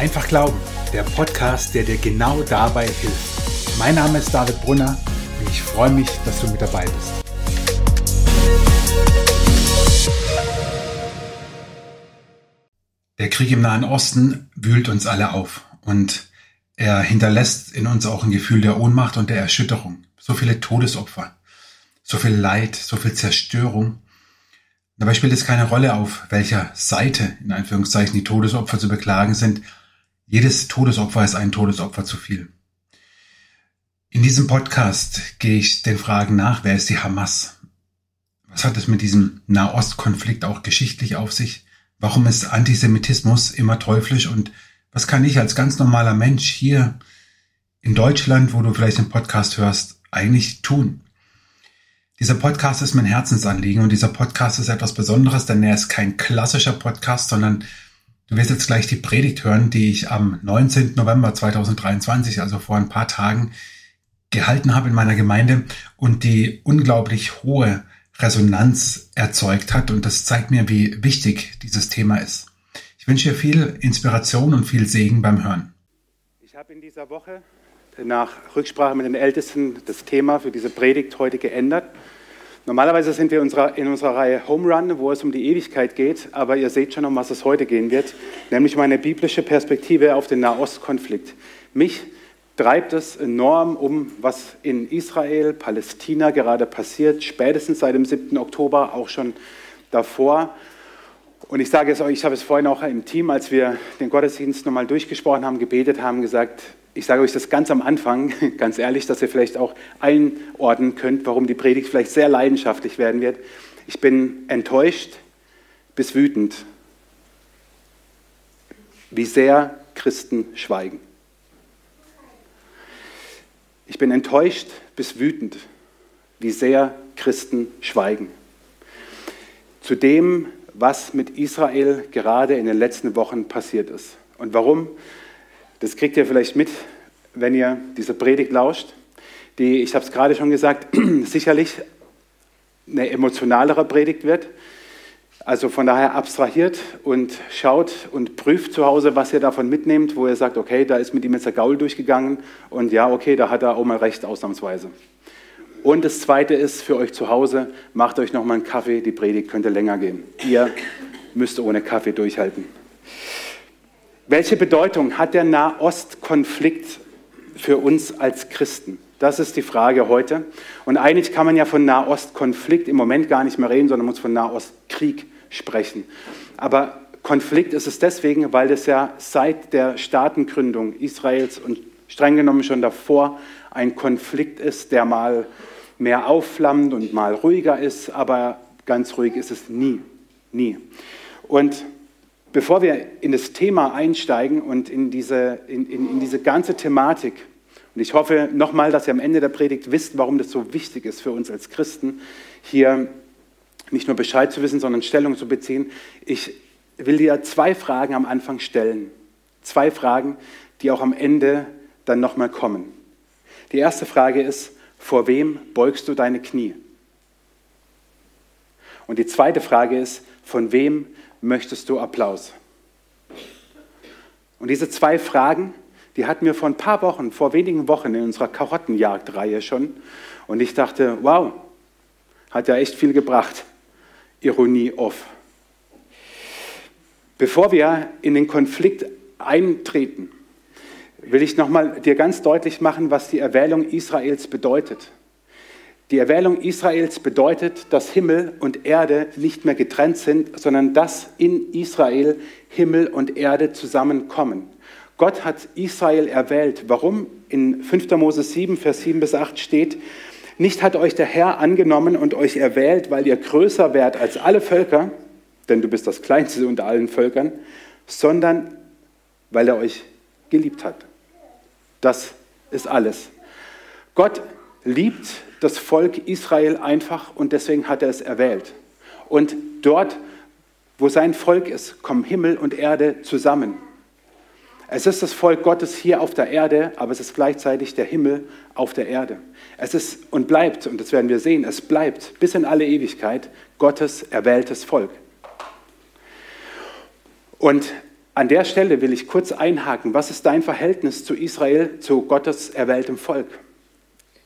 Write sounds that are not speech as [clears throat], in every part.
Einfach Glauben, der Podcast, der dir genau dabei hilft. Mein Name ist David Brunner und ich freue mich, dass du mit dabei bist. Der Krieg im Nahen Osten wühlt uns alle auf und er hinterlässt in uns auch ein Gefühl der Ohnmacht und der Erschütterung. So viele Todesopfer, so viel Leid, so viel Zerstörung. Dabei spielt es keine Rolle, auf welcher Seite, in Anführungszeichen, die Todesopfer zu beklagen sind. Jedes Todesopfer ist ein Todesopfer zu viel. In diesem Podcast gehe ich den Fragen nach, wer ist die Hamas? Was hat es mit diesem Nahostkonflikt auch geschichtlich auf sich? Warum ist Antisemitismus immer teuflisch und was kann ich als ganz normaler Mensch hier in Deutschland, wo du vielleicht den Podcast hörst, eigentlich tun? Dieser Podcast ist mein Herzensanliegen und dieser Podcast ist etwas Besonderes, denn er ist kein klassischer Podcast, sondern du wirst jetzt gleich die Predigt hören, die ich am 19. November 2023, also vor ein paar Tagen, gehalten habe in meiner Gemeinde und die unglaublich hohe Resonanz erzeugt hat. Und das zeigt mir, wie wichtig dieses Thema ist. Ich wünsche dir viel Inspiration und viel Segen beim Hören. Ich habe in dieser Woche nach Rücksprache mit den Ältesten das Thema für diese Predigt heute geändert. Normalerweise sind wir in unserer, Reihe Home Run, wo es um die Ewigkeit geht, aber ihr seht schon, um was es heute gehen wird, nämlich meine biblische Perspektive auf den Nahostkonflikt. Mich treibt es enorm um, was in Israel, Palästina gerade passiert, spätestens seit dem 7. Oktober, auch schon davor. Und ich sage es euch, ich habe es vorhin auch im Team, als wir den Gottesdienst nochmal durchgesprochen haben, gebetet haben, gesagt, ich sage euch das ganz am Anfang, [laughs] ganz ehrlich, dass ihr vielleicht auch einordnen könnt, warum die Predigt vielleicht sehr leidenschaftlich werden wird. Ich bin enttäuscht bis wütend, wie sehr Christen schweigen. Ich bin enttäuscht bis wütend, wie sehr Christen schweigen. Zu dem, was mit Israel gerade in den letzten Wochen passiert ist. Und warum? Das kriegt ihr vielleicht mit, wenn ihr dieser Predigt lauscht, die, ich habe es gerade schon gesagt, [clears throat] sicherlich eine emotionalere Predigt wird. Also von daher abstrahiert und schaut und prüft zu Hause, was ihr davon mitnehmt, wo ihr sagt, okay, da ist mit ihm jetzt der Gaul durchgegangen und ja, okay, da hat er auch mal recht, ausnahmsweise. Und das Zweite ist für euch zu Hause, macht euch nochmal einen Kaffee, die Predigt könnte länger gehen. Ihr müsst ohne Kaffee durchhalten. Welche Bedeutung hat der Nahostkonflikt für uns als Christen? Das ist die Frage heute. Und eigentlich kann man ja von Nahostkonflikt im Moment gar nicht mehr reden, sondern muss von Nahostkrieg sprechen. Aber Konflikt ist es deswegen, weil es ja seit der Staatengründung Israels und streng genommen schon davor ein Konflikt ist, der mal mehr aufflammt und mal ruhiger ist, aber ganz ruhig ist es nie, nie. Und Bevor wir in das Thema einsteigen und in diese, in, in, in diese ganze Thematik, und ich hoffe nochmal, dass ihr am Ende der Predigt wisst, warum das so wichtig ist für uns als Christen, hier nicht nur Bescheid zu wissen, sondern Stellung zu beziehen. Ich will dir zwei Fragen am Anfang stellen. Zwei Fragen, die auch am Ende dann nochmal kommen. Die erste Frage ist, vor wem beugst du deine Knie? Und die zweite Frage ist, von wem möchtest du Applaus? Und diese zwei Fragen, die hatten wir vor ein paar Wochen, vor wenigen Wochen in unserer Karottenjagdreihe schon. Und ich dachte, wow, hat ja echt viel gebracht. Ironie off. Bevor wir in den Konflikt eintreten, will ich nochmal dir ganz deutlich machen, was die Erwählung Israels bedeutet. Die Erwählung Israels bedeutet, dass Himmel und Erde nicht mehr getrennt sind, sondern dass in Israel Himmel und Erde zusammenkommen. Gott hat Israel erwählt. Warum? In 5. Mose 7, Vers 7 bis 8 steht, nicht hat euch der Herr angenommen und euch erwählt, weil ihr größer wärt als alle Völker, denn du bist das Kleinste unter allen Völkern, sondern weil er euch geliebt hat. Das ist alles. Gott liebt das Volk Israel einfach und deswegen hat er es erwählt. Und dort, wo sein Volk ist, kommen Himmel und Erde zusammen. Es ist das Volk Gottes hier auf der Erde, aber es ist gleichzeitig der Himmel auf der Erde. Es ist und bleibt, und das werden wir sehen, es bleibt bis in alle Ewigkeit Gottes erwähltes Volk. Und An der Stelle will ich kurz einhaken. Was ist dein Verhältnis zu Israel, zu Gottes erwähltem Volk?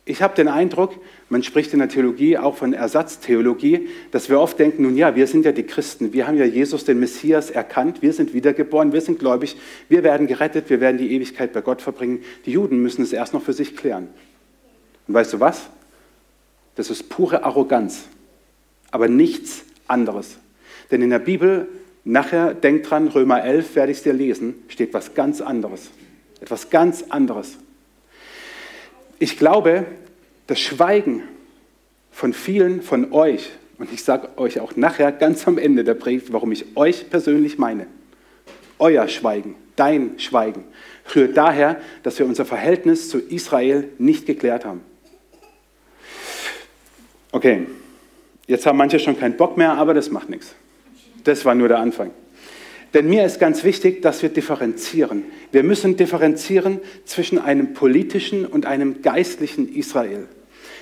Ich habe den Eindruck, man spricht in der Theologie auch von Ersatztheologie, dass wir oft denken, nun ja, wir sind ja die Christen, wir haben ja Jesus, den Messias, erkannt, wir sind wiedergeboren, wir sind gläubig, wir werden gerettet, wir werden die Ewigkeit bei Gott verbringen. Die Juden müssen es erst noch für sich klären. Und weißt du was? Das ist pure Arroganz, aber nichts anderes. Denn in der Bibel, nachher, denk dran, Römer 11 werde ich es dir lesen, steht was ganz anderes. Etwas ganz anderes. Ich glaube, das Schweigen von vielen von euch, und ich sage euch auch nachher ganz am Ende der Predigt, warum ich euch persönlich meine, euer Schweigen, dein Schweigen, rührt daher, dass wir unser Verhältnis zu Israel nicht geklärt haben. Okay, jetzt haben manche schon keinen Bock mehr, aber das macht nichts. Das war nur der Anfang. Denn mir ist ganz wichtig, dass wir differenzieren. Wir müssen differenzieren zwischen einem politischen und einem geistlichen Israel.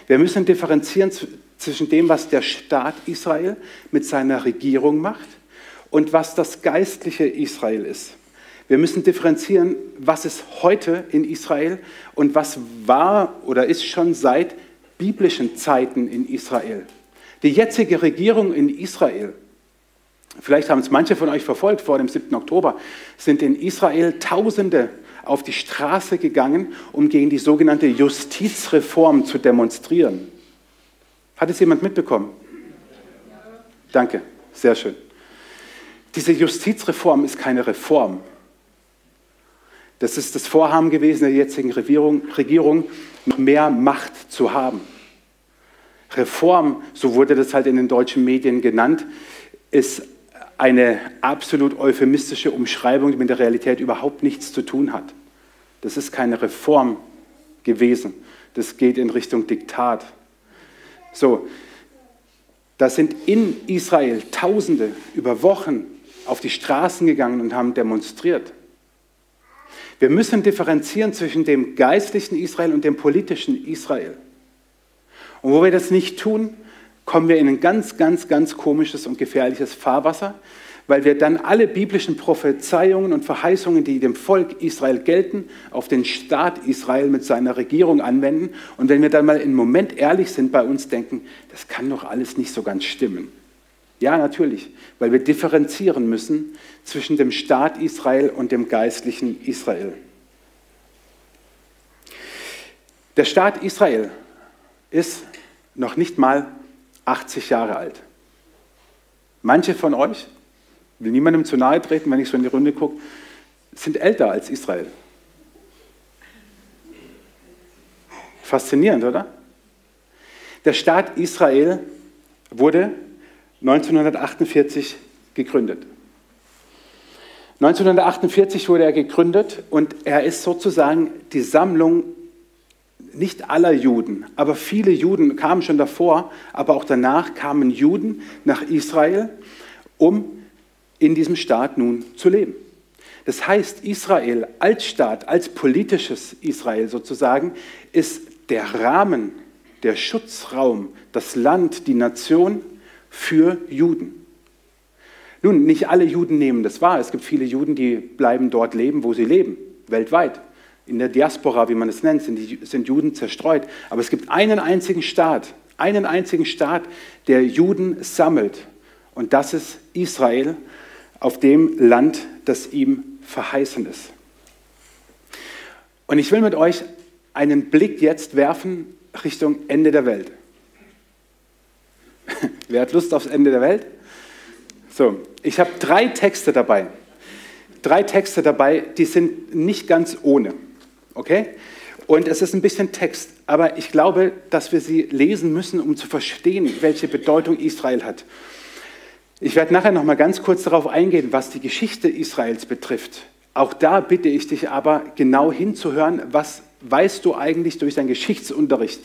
Wir müssen differenzieren zwischen dem, was der Staat Israel mit seiner Regierung macht und was das geistliche Israel ist. Wir müssen differenzieren, was ist heute in Israel und was war oder ist schon seit biblischen Zeiten in Israel. Die jetzige Regierung in Israel Vielleicht haben es manche von euch verfolgt vor dem 7. Oktober, sind in Israel Tausende auf die Straße gegangen, um gegen die sogenannte Justizreform zu demonstrieren. Hat es jemand mitbekommen? Danke, sehr schön. Diese Justizreform ist keine Reform. Das ist das Vorhaben gewesen der jetzigen Regierung, Regierung noch mehr Macht zu haben. Reform, so wurde das halt in den deutschen Medien genannt, ist eine absolut euphemistische Umschreibung, die mit der Realität überhaupt nichts zu tun hat. Das ist keine Reform gewesen. Das geht in Richtung Diktat. So, da sind in Israel Tausende über Wochen auf die Straßen gegangen und haben demonstriert. Wir müssen differenzieren zwischen dem geistlichen Israel und dem politischen Israel. Und wo wir das nicht tun, kommen wir in ein ganz, ganz, ganz komisches und gefährliches Fahrwasser, weil wir dann alle biblischen Prophezeiungen und Verheißungen, die dem Volk Israel gelten, auf den Staat Israel mit seiner Regierung anwenden. Und wenn wir dann mal einen Moment ehrlich sind bei uns, denken, das kann doch alles nicht so ganz stimmen. Ja, natürlich, weil wir differenzieren müssen zwischen dem Staat Israel und dem geistlichen Israel. Der Staat Israel ist noch nicht mal 80 Jahre alt. Manche von euch, will niemandem zu nahe treten, wenn ich so in die Runde gucke, sind älter als Israel. Faszinierend, oder? Der Staat Israel wurde 1948 gegründet. 1948 wurde er gegründet und er ist sozusagen die Sammlung nicht aller Juden, aber viele Juden kamen schon davor, aber auch danach kamen Juden nach Israel, um in diesem Staat nun zu leben. Das heißt, Israel als Staat, als politisches Israel sozusagen, ist der Rahmen, der Schutzraum, das Land, die Nation für Juden. Nun, nicht alle Juden nehmen das wahr. Es gibt viele Juden, die bleiben dort leben, wo sie leben, weltweit in der Diaspora, wie man es nennt, sind, die, sind Juden zerstreut. Aber es gibt einen einzigen Staat, einen einzigen Staat, der Juden sammelt. Und das ist Israel auf dem Land, das ihm verheißen ist. Und ich will mit euch einen Blick jetzt werfen Richtung Ende der Welt. [laughs] Wer hat Lust aufs Ende der Welt? So, ich habe drei Texte dabei. Drei Texte dabei, die sind nicht ganz ohne. Okay? Und es ist ein bisschen Text, aber ich glaube, dass wir sie lesen müssen, um zu verstehen, welche Bedeutung Israel hat. Ich werde nachher noch mal ganz kurz darauf eingehen, was die Geschichte Israels betrifft. Auch da bitte ich dich aber genau hinzuhören, was weißt du eigentlich durch deinen Geschichtsunterricht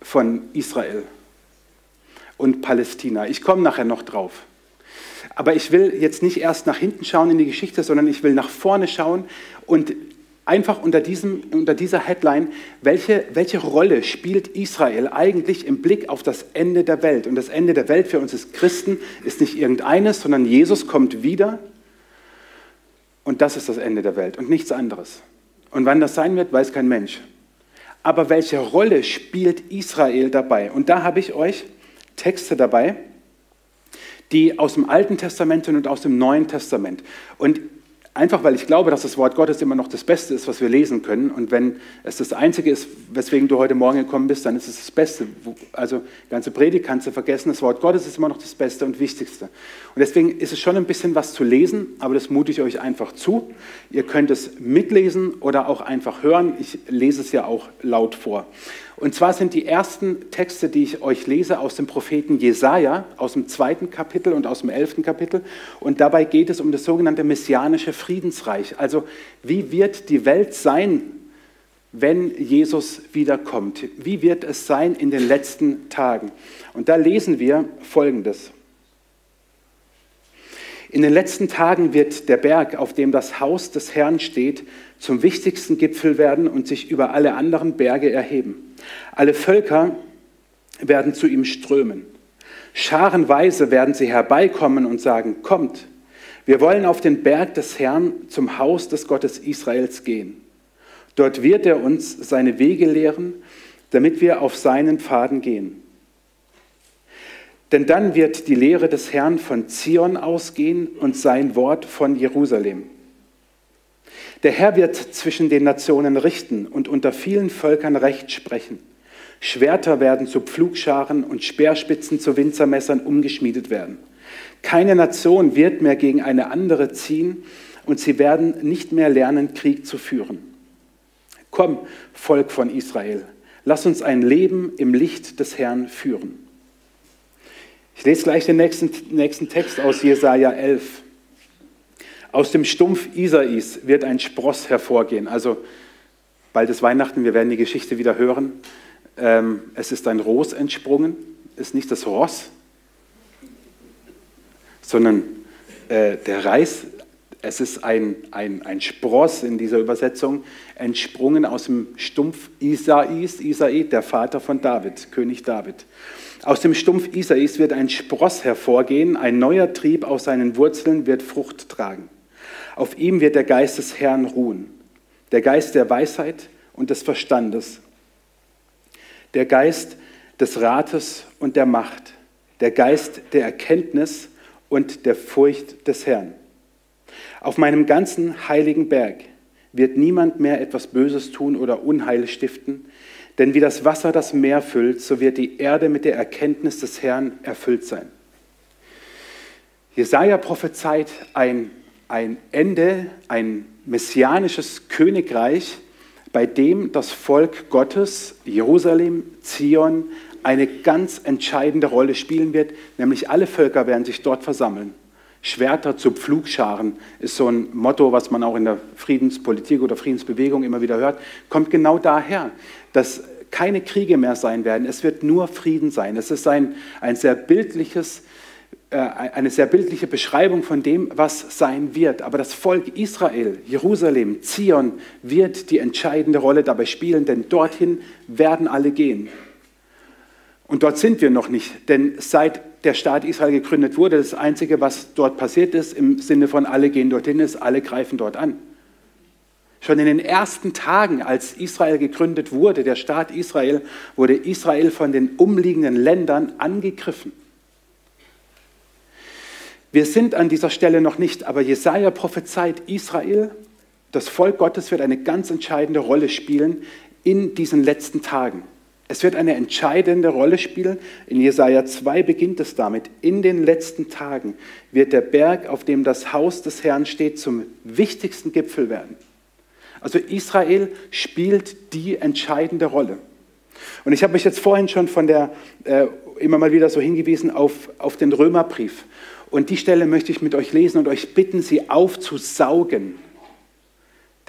von Israel und Palästina. Ich komme nachher noch drauf. Aber ich will jetzt nicht erst nach hinten schauen in die Geschichte, sondern ich will nach vorne schauen und einfach unter, diesem, unter dieser Headline, welche, welche Rolle spielt Israel eigentlich im Blick auf das Ende der Welt? Und das Ende der Welt für uns als Christen ist nicht irgendeines, sondern Jesus kommt wieder. Und das ist das Ende der Welt und nichts anderes. Und wann das sein wird, weiß kein Mensch. Aber welche Rolle spielt Israel dabei? Und da habe ich euch Texte dabei, die aus dem Alten Testament sind und aus dem Neuen Testament. Und Einfach weil ich glaube, dass das Wort Gottes immer noch das Beste ist, was wir lesen können. Und wenn es das Einzige ist, weswegen du heute Morgen gekommen bist, dann ist es das Beste. Also ganze Predigt kannst du vergessen. Das Wort Gottes ist immer noch das Beste und Wichtigste. Und deswegen ist es schon ein bisschen was zu lesen, aber das mute ich euch einfach zu. Ihr könnt es mitlesen oder auch einfach hören. Ich lese es ja auch laut vor. Und zwar sind die ersten Texte, die ich euch lese, aus dem Propheten Jesaja, aus dem zweiten Kapitel und aus dem elften Kapitel. Und dabei geht es um das sogenannte messianische Friedensreich. Also, wie wird die Welt sein, wenn Jesus wiederkommt? Wie wird es sein in den letzten Tagen? Und da lesen wir Folgendes. In den letzten Tagen wird der Berg, auf dem das Haus des Herrn steht, zum wichtigsten Gipfel werden und sich über alle anderen Berge erheben. Alle Völker werden zu ihm strömen. Scharenweise werden sie herbeikommen und sagen, kommt, wir wollen auf den Berg des Herrn zum Haus des Gottes Israels gehen. Dort wird er uns seine Wege lehren, damit wir auf seinen Pfaden gehen. Denn dann wird die Lehre des Herrn von Zion ausgehen und sein Wort von Jerusalem. Der Herr wird zwischen den Nationen richten und unter vielen Völkern Recht sprechen. Schwerter werden zu Pflugscharen und Speerspitzen zu Winzermessern umgeschmiedet werden. Keine Nation wird mehr gegen eine andere ziehen und sie werden nicht mehr lernen, Krieg zu führen. Komm, Volk von Israel, lass uns ein Leben im Licht des Herrn führen. Ich lese gleich den nächsten, nächsten Text aus Jesaja 11. Aus dem Stumpf Isais wird ein Spross hervorgehen. Also bald ist Weihnachten, wir werden die Geschichte wieder hören. Ähm, es ist ein Ros entsprungen, ist nicht das Ross, sondern äh, der Reis. Es ist ein, ein, ein Spross in dieser Übersetzung, entsprungen aus dem Stumpf Isais, Isai, der Vater von David, König David. Aus dem Stumpf Isais wird ein Spross hervorgehen, ein neuer Trieb aus seinen Wurzeln wird Frucht tragen. Auf ihm wird der Geist des Herrn ruhen, der Geist der Weisheit und des Verstandes, der Geist des Rates und der Macht, der Geist der Erkenntnis und der Furcht des Herrn. Auf meinem ganzen heiligen Berg wird niemand mehr etwas Böses tun oder Unheil stiften, denn wie das Wasser das Meer füllt, so wird die Erde mit der Erkenntnis des Herrn erfüllt sein. Jesaja prophezeit ein ein Ende, ein messianisches Königreich, bei dem das Volk Gottes, Jerusalem, Zion, eine ganz entscheidende Rolle spielen wird, nämlich alle Völker werden sich dort versammeln. Schwerter zu Pflugscharen ist so ein Motto, was man auch in der Friedenspolitik oder Friedensbewegung immer wieder hört, kommt genau daher, dass keine Kriege mehr sein werden. Es wird nur Frieden sein. Es ist ein, ein sehr bildliches eine sehr bildliche Beschreibung von dem, was sein wird. Aber das Volk Israel, Jerusalem, Zion wird die entscheidende Rolle dabei spielen, denn dorthin werden alle gehen. Und dort sind wir noch nicht, denn seit der Staat Israel gegründet wurde, das Einzige, was dort passiert ist, im Sinne von alle gehen dorthin, ist, alle greifen dort an. Schon in den ersten Tagen, als Israel gegründet wurde, der Staat Israel, wurde Israel von den umliegenden Ländern angegriffen. Wir sind an dieser Stelle noch nicht, aber Jesaja prophezeit, Israel, das Volk Gottes wird eine ganz entscheidende Rolle spielen in diesen letzten Tagen. Es wird eine entscheidende Rolle spielen. In Jesaja 2 beginnt es damit. In den letzten Tagen wird der Berg, auf dem das Haus des Herrn steht, zum wichtigsten Gipfel werden. Also Israel spielt die entscheidende Rolle. Und ich habe mich jetzt vorhin schon von der, äh, immer mal wieder so hingewiesen auf, auf den Römerbrief. Und die Stelle möchte ich mit euch lesen und euch bitten, sie aufzusaugen.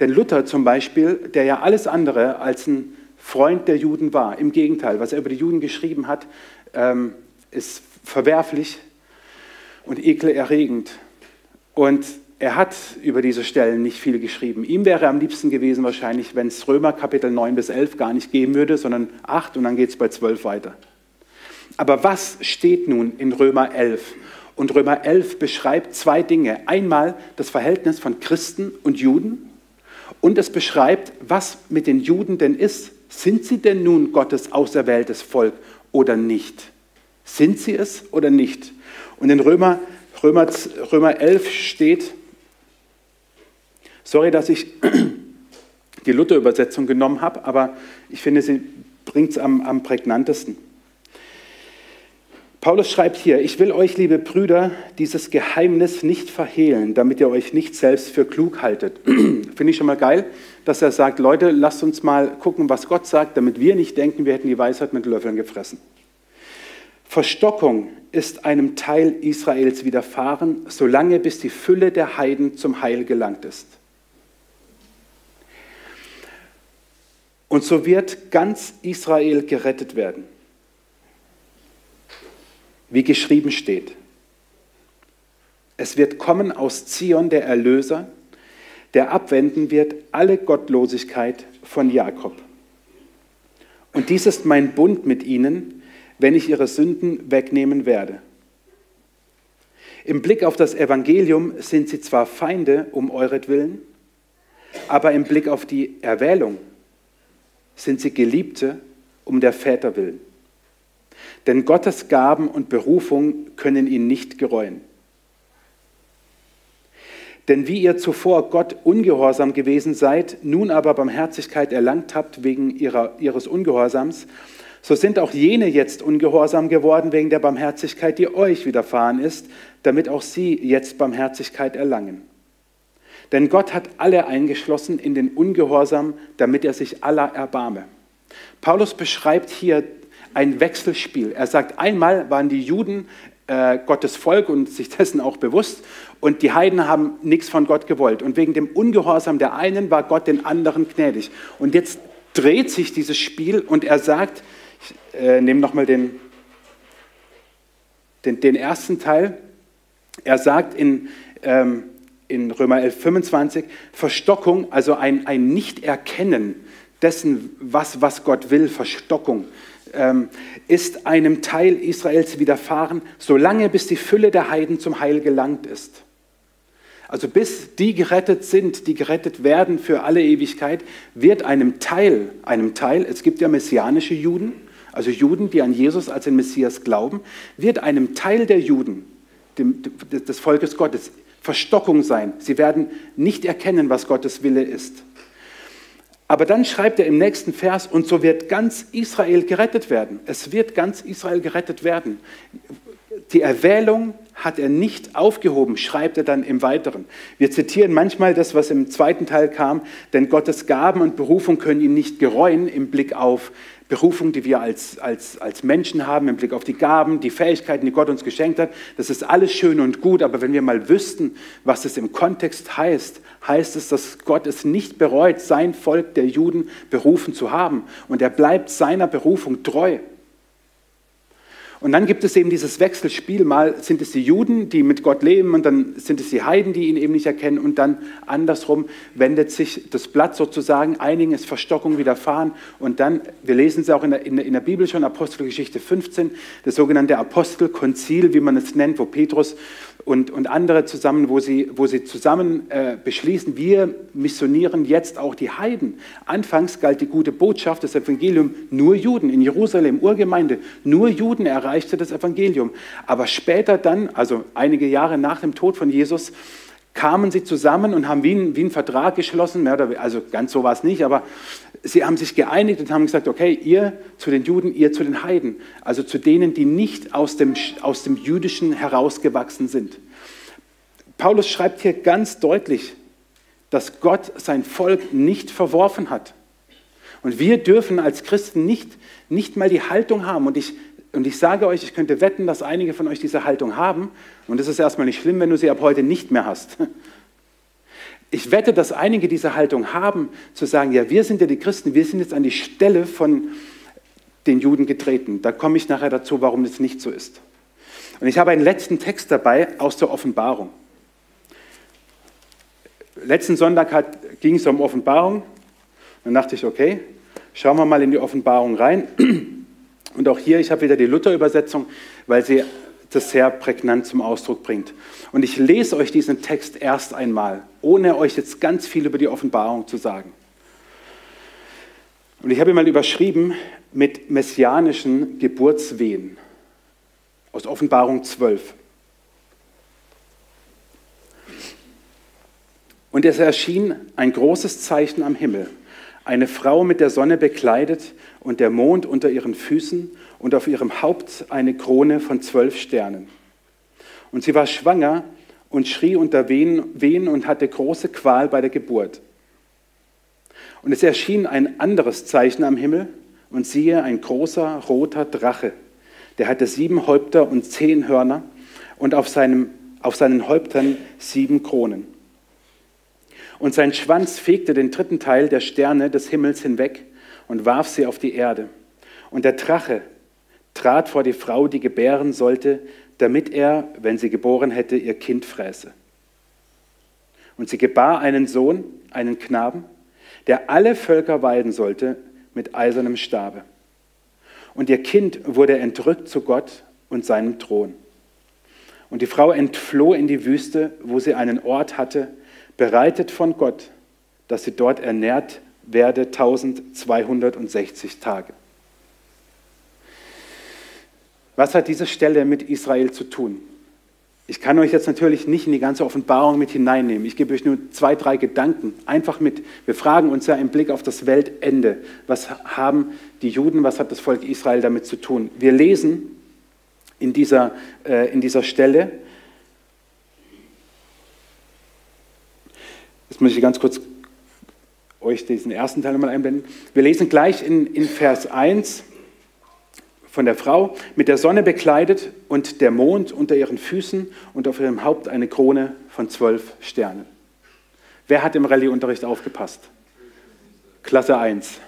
Denn Luther zum Beispiel, der ja alles andere als ein Freund der Juden war, im Gegenteil, was er über die Juden geschrieben hat, ähm, ist verwerflich und ekelerregend. Und er hat über diese Stellen nicht viel geschrieben. Ihm wäre am liebsten gewesen wahrscheinlich, wenn es Römer Kapitel 9 bis 11 gar nicht geben würde, sondern 8 und dann geht es bei 12 weiter. Aber was steht nun in Römer 11? Und Römer 11 beschreibt zwei Dinge. Einmal das Verhältnis von Christen und Juden und es beschreibt, was mit den Juden denn ist. Sind sie denn nun Gottes auserwähltes Volk oder nicht? Sind sie es oder nicht? Und in Römer, Römer, Römer 11 steht, sorry, dass ich die Luther-Übersetzung genommen habe, aber ich finde, sie bringt es am, am prägnantesten. Paulus schreibt hier, ich will euch, liebe Brüder, dieses Geheimnis nicht verhehlen, damit ihr euch nicht selbst für klug haltet. [clears throat] Finde ich schon mal geil, dass er sagt, Leute, lasst uns mal gucken, was Gott sagt, damit wir nicht denken, wir hätten die Weisheit mit Löffeln gefressen. Verstockung ist einem Teil Israels widerfahren, solange bis die Fülle der Heiden zum Heil gelangt ist. Und so wird ganz Israel gerettet werden wie geschrieben steht. Es wird kommen aus Zion der Erlöser, der abwenden wird alle Gottlosigkeit von Jakob. Und dies ist mein Bund mit ihnen, wenn ich ihre Sünden wegnehmen werde. Im Blick auf das Evangelium sind sie zwar Feinde um euretwillen, aber im Blick auf die Erwählung sind sie Geliebte um der Väter willen. Denn Gottes Gaben und Berufung können ihn nicht gereuen. Denn wie ihr zuvor Gott ungehorsam gewesen seid, nun aber Barmherzigkeit erlangt habt wegen ihrer, ihres Ungehorsams, so sind auch jene jetzt ungehorsam geworden wegen der Barmherzigkeit, die euch widerfahren ist, damit auch sie jetzt Barmherzigkeit erlangen. Denn Gott hat alle eingeschlossen in den Ungehorsam, damit er sich aller erbarme. Paulus beschreibt hier ein Wechselspiel. Er sagt, einmal waren die Juden äh, Gottes Volk und sich dessen auch bewusst und die Heiden haben nichts von Gott gewollt. Und wegen dem Ungehorsam der einen war Gott den anderen gnädig. Und jetzt dreht sich dieses Spiel und er sagt, ich äh, nehme nochmal den, den, den, ersten Teil, er sagt in, ähm, in Römer 11, 25, Verstockung, also ein, ein Nicht-Erkennen dessen, was, was Gott will, Verstockung ähm, ist einem Teil Israels widerfahren, solange bis die Fülle der Heiden zum Heil gelangt ist. Also bis die gerettet sind, die gerettet werden für alle Ewigkeit, wird einem Teil, einem Teil, es gibt ja messianische Juden, also Juden, die an Jesus als den Messias glauben, wird einem Teil der Juden, dem, des Volkes Gottes, Verstockung sein. Sie werden nicht erkennen, was Gottes Wille ist. Aber dann schreibt er im nächsten Vers, und so wird ganz Israel gerettet werden. Es wird ganz Israel gerettet werden. Die Erwählung hat er nicht aufgehoben, schreibt er dann im Weiteren. Wir zitieren manchmal das, was im zweiten Teil kam, denn Gottes Gaben und Berufung können ihn nicht gereuen im Blick auf Berufung, die wir als, als, als Menschen haben, im Blick auf die Gaben, die Fähigkeiten, die Gott uns geschenkt hat. Das ist alles schön und gut, aber wenn wir mal wüssten, was es im Kontext heißt, heißt es, dass Gott es nicht bereut, sein Volk der Juden berufen zu haben. Und er bleibt seiner Berufung treu. Und dann gibt es eben dieses Wechselspiel. Mal sind es die Juden, die mit Gott leben, und dann sind es die Heiden, die ihn eben nicht erkennen. Und dann andersrum wendet sich das Blatt sozusagen. Einigen ist Verstockung widerfahren. Und dann, wir lesen es auch in der, in der, in der Bibel schon, Apostelgeschichte 15, das sogenannte Apostelkonzil, wie man es nennt, wo Petrus und, und andere zusammen, wo sie, wo sie zusammen äh, beschließen, wir missionieren jetzt auch die Heiden. Anfangs galt die gute Botschaft, das Evangelium, nur Juden. In Jerusalem, Urgemeinde, nur Juden erreichte das Evangelium. Aber später dann, also einige Jahre nach dem Tod von Jesus, kamen sie zusammen und haben wie einen, wie einen Vertrag geschlossen, also ganz so war es nicht, aber sie haben sich geeinigt und haben gesagt, okay, ihr zu den Juden, ihr zu den Heiden, also zu denen, die nicht aus dem, aus dem Jüdischen herausgewachsen sind. Paulus schreibt hier ganz deutlich, dass Gott sein Volk nicht verworfen hat. Und wir dürfen als Christen nicht, nicht mal die Haltung haben. Und ich, und ich sage euch, ich könnte wetten, dass einige von euch diese Haltung haben. Und es ist erstmal nicht schlimm, wenn du sie ab heute nicht mehr hast. Ich wette, dass einige diese Haltung haben, zu sagen, ja, wir sind ja die Christen, wir sind jetzt an die Stelle von den Juden getreten. Da komme ich nachher dazu, warum das nicht so ist. Und ich habe einen letzten Text dabei aus der Offenbarung. Letzten Sonntag hat, ging es um Offenbarung. Dann dachte ich, okay, schauen wir mal in die Offenbarung rein. Und auch hier, ich habe wieder die Luther-Übersetzung, weil sie das sehr prägnant zum Ausdruck bringt. Und ich lese euch diesen Text erst einmal, ohne euch jetzt ganz viel über die Offenbarung zu sagen. Und ich habe ihn mal überschrieben mit messianischen Geburtswehen aus Offenbarung 12. Und es erschien ein großes Zeichen am Himmel, eine Frau mit der Sonne bekleidet und der Mond unter ihren Füßen und auf ihrem Haupt eine Krone von zwölf Sternen. Und sie war schwanger und schrie unter Wehen, und hatte große Qual bei der Geburt. Und es erschien ein anderes Zeichen am Himmel, und siehe, ein großer roter Drache, der hatte sieben Häupter und zehn Hörner und auf, seinem, auf seinen Häuptern sieben Kronen. Und sein Schwanz fegte den dritten Teil der Sterne des Himmels hinweg und warf sie auf die Erde. Und der Drache trat vor die Frau, die gebären sollte, damit er, wenn sie geboren hätte, ihr Kind fräße. Und sie gebar einen Sohn, einen Knaben, der alle Völker weiden sollte mit eisernem Stabe. Und ihr Kind wurde entrückt zu Gott und seinem Thron. Und die Frau entfloh in die Wüste, wo sie einen Ort hatte, bereitet von Gott, dass sie dort ernährt werde 1260 Tage. Was hat diese Stelle mit Israel zu tun? Ich kann euch jetzt natürlich nicht in die ganze Offenbarung mit hineinnehmen. Ich gebe euch nur zwei, drei Gedanken einfach mit. Wir fragen uns ja im Blick auf das Weltende, was haben die Juden, was hat das Volk Israel damit zu tun? Wir lesen in dieser, äh, in dieser Stelle, Jetzt muss ich ganz kurz euch diesen ersten Teil nochmal einblenden. Wir lesen gleich in, in Vers 1 von der Frau, mit der Sonne bekleidet und der Mond unter ihren Füßen und auf ihrem Haupt eine Krone von zwölf Sternen. Wer hat im Rallyeunterricht aufgepasst? Klasse 1.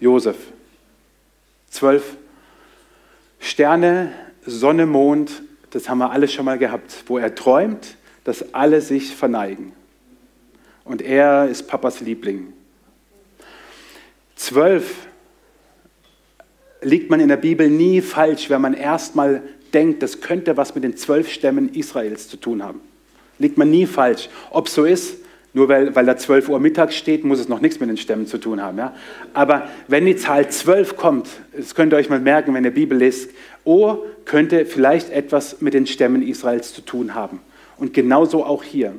Josef. Zwölf Sterne, Sonne, Mond, das haben wir alles schon mal gehabt, wo er träumt, dass alle sich verneigen und er ist Papas Liebling. Zwölf liegt man in der Bibel nie falsch, wenn man erstmal denkt, das könnte was mit den zwölf Stämmen Israels zu tun haben. Liegt man nie falsch. Ob so ist, nur weil, weil da 12 Uhr mittags steht, muss es noch nichts mit den Stämmen zu tun haben. Ja? Aber wenn die Zahl 12 kommt, das könnt ihr euch mal merken, wenn ihr Bibel lest, O könnte vielleicht etwas mit den Stämmen Israels zu tun haben. Und genauso auch hier.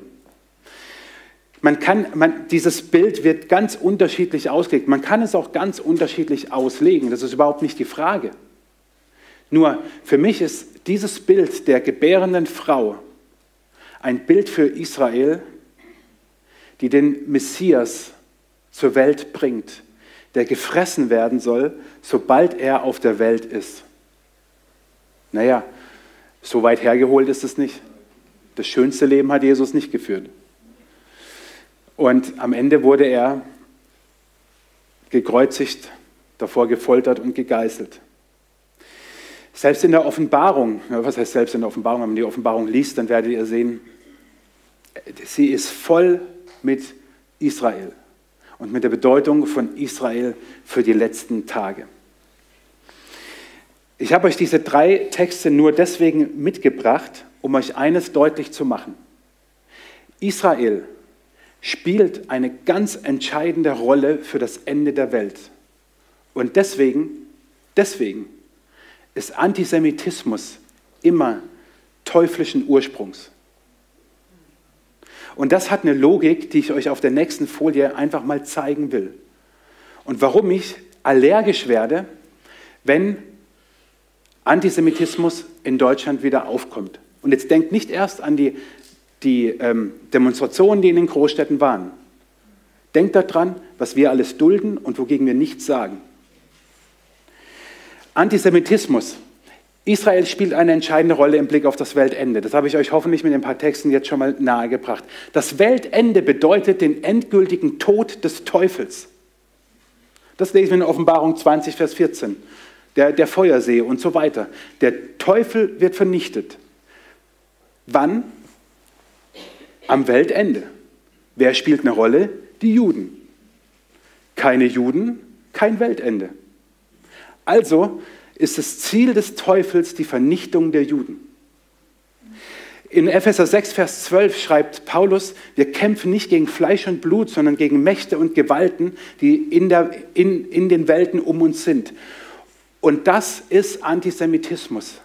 Man kann, man, dieses Bild wird ganz unterschiedlich ausgelegt. Man kann es auch ganz unterschiedlich auslegen. Das ist überhaupt nicht die Frage. Nur für mich ist dieses Bild der gebärenden Frau ein Bild für Israel, die den Messias zur Welt bringt, der gefressen werden soll, sobald er auf der Welt ist. Naja, so weit hergeholt ist es nicht. Das schönste Leben hat Jesus nicht geführt. Und am Ende wurde er gekreuzigt, davor gefoltert und gegeißelt. Selbst in der Offenbarung, was heißt selbst in der Offenbarung, wenn man die Offenbarung liest, dann werdet ihr sehen, sie ist voll mit Israel und mit der Bedeutung von Israel für die letzten Tage. Ich habe euch diese drei Texte nur deswegen mitgebracht, um euch eines deutlich zu machen. Israel spielt eine ganz entscheidende Rolle für das Ende der Welt. Und deswegen, deswegen ist Antisemitismus immer teuflischen Ursprungs. Und das hat eine Logik, die ich euch auf der nächsten Folie einfach mal zeigen will. Und warum ich allergisch werde, wenn Antisemitismus in Deutschland wieder aufkommt. Und jetzt denkt nicht erst an die die ähm, Demonstrationen, die in den Großstädten waren. Denkt daran, was wir alles dulden und wogegen wir nichts sagen. Antisemitismus. Israel spielt eine entscheidende Rolle im Blick auf das Weltende. Das habe ich euch hoffentlich mit ein paar Texten jetzt schon mal nahegebracht. Das Weltende bedeutet den endgültigen Tod des Teufels. Das lesen wir in Offenbarung 20, Vers 14. Der, der Feuersee und so weiter. Der Teufel wird vernichtet. Wann? Am Weltende. Wer spielt eine Rolle? Die Juden. Keine Juden, kein Weltende. Also ist das Ziel des Teufels die Vernichtung der Juden. In Epheser 6, Vers 12 schreibt Paulus, wir kämpfen nicht gegen Fleisch und Blut, sondern gegen Mächte und Gewalten, die in, der, in, in den Welten um uns sind. Und das ist Antisemitismus.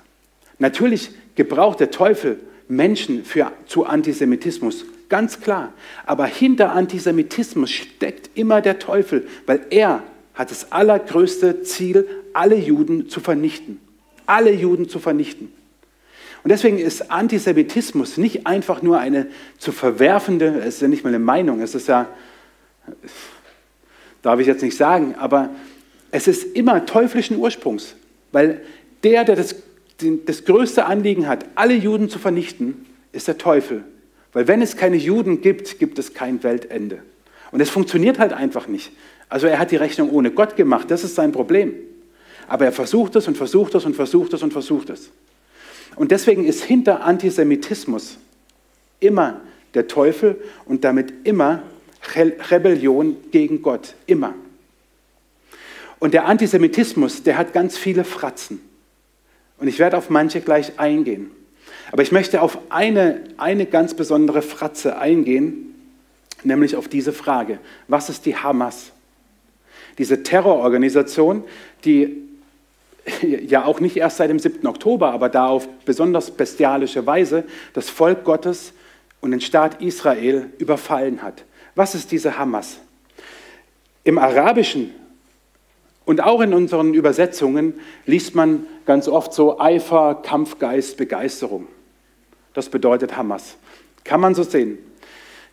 Natürlich gebraucht der Teufel Menschen für, zu Antisemitismus, ganz klar. Aber hinter Antisemitismus steckt immer der Teufel, weil er hat das allergrößte Ziel, alle Juden zu vernichten. Alle Juden zu vernichten. Und deswegen ist Antisemitismus nicht einfach nur eine zu verwerfende, es ist ja nicht mal eine Meinung, es ist ja, darf ich jetzt nicht sagen, aber es ist immer teuflischen Ursprungs, weil der, der das, das größte Anliegen hat, alle Juden zu vernichten, ist der Teufel. Weil wenn es keine Juden gibt, gibt es kein Weltende. Und es funktioniert halt einfach nicht. Also er hat die Rechnung ohne Gott gemacht, das ist sein Problem. Aber er versucht es und versucht es und versucht es und versucht es. Und deswegen ist hinter Antisemitismus immer der Teufel und damit immer Rebellion gegen Gott. Immer. Und der Antisemitismus, der hat ganz viele Fratzen. Und ich werde auf manche gleich eingehen. Aber ich möchte auf eine, eine ganz besondere Fratze eingehen, nämlich auf diese Frage. Was ist die Hamas? Diese Terrororganisation, die [laughs] ja auch nicht erst seit dem 7. Oktober, aber da auf besonders bestialische Weise das Volk Gottes und den Staat Israel überfallen hat. Was ist diese Hamas? Im Arabischen und auch in unseren Übersetzungen liest man ganz oft so Eifer, Kampfgeist, Begeisterung. Das bedeutet Hamas. Kann man so sehen.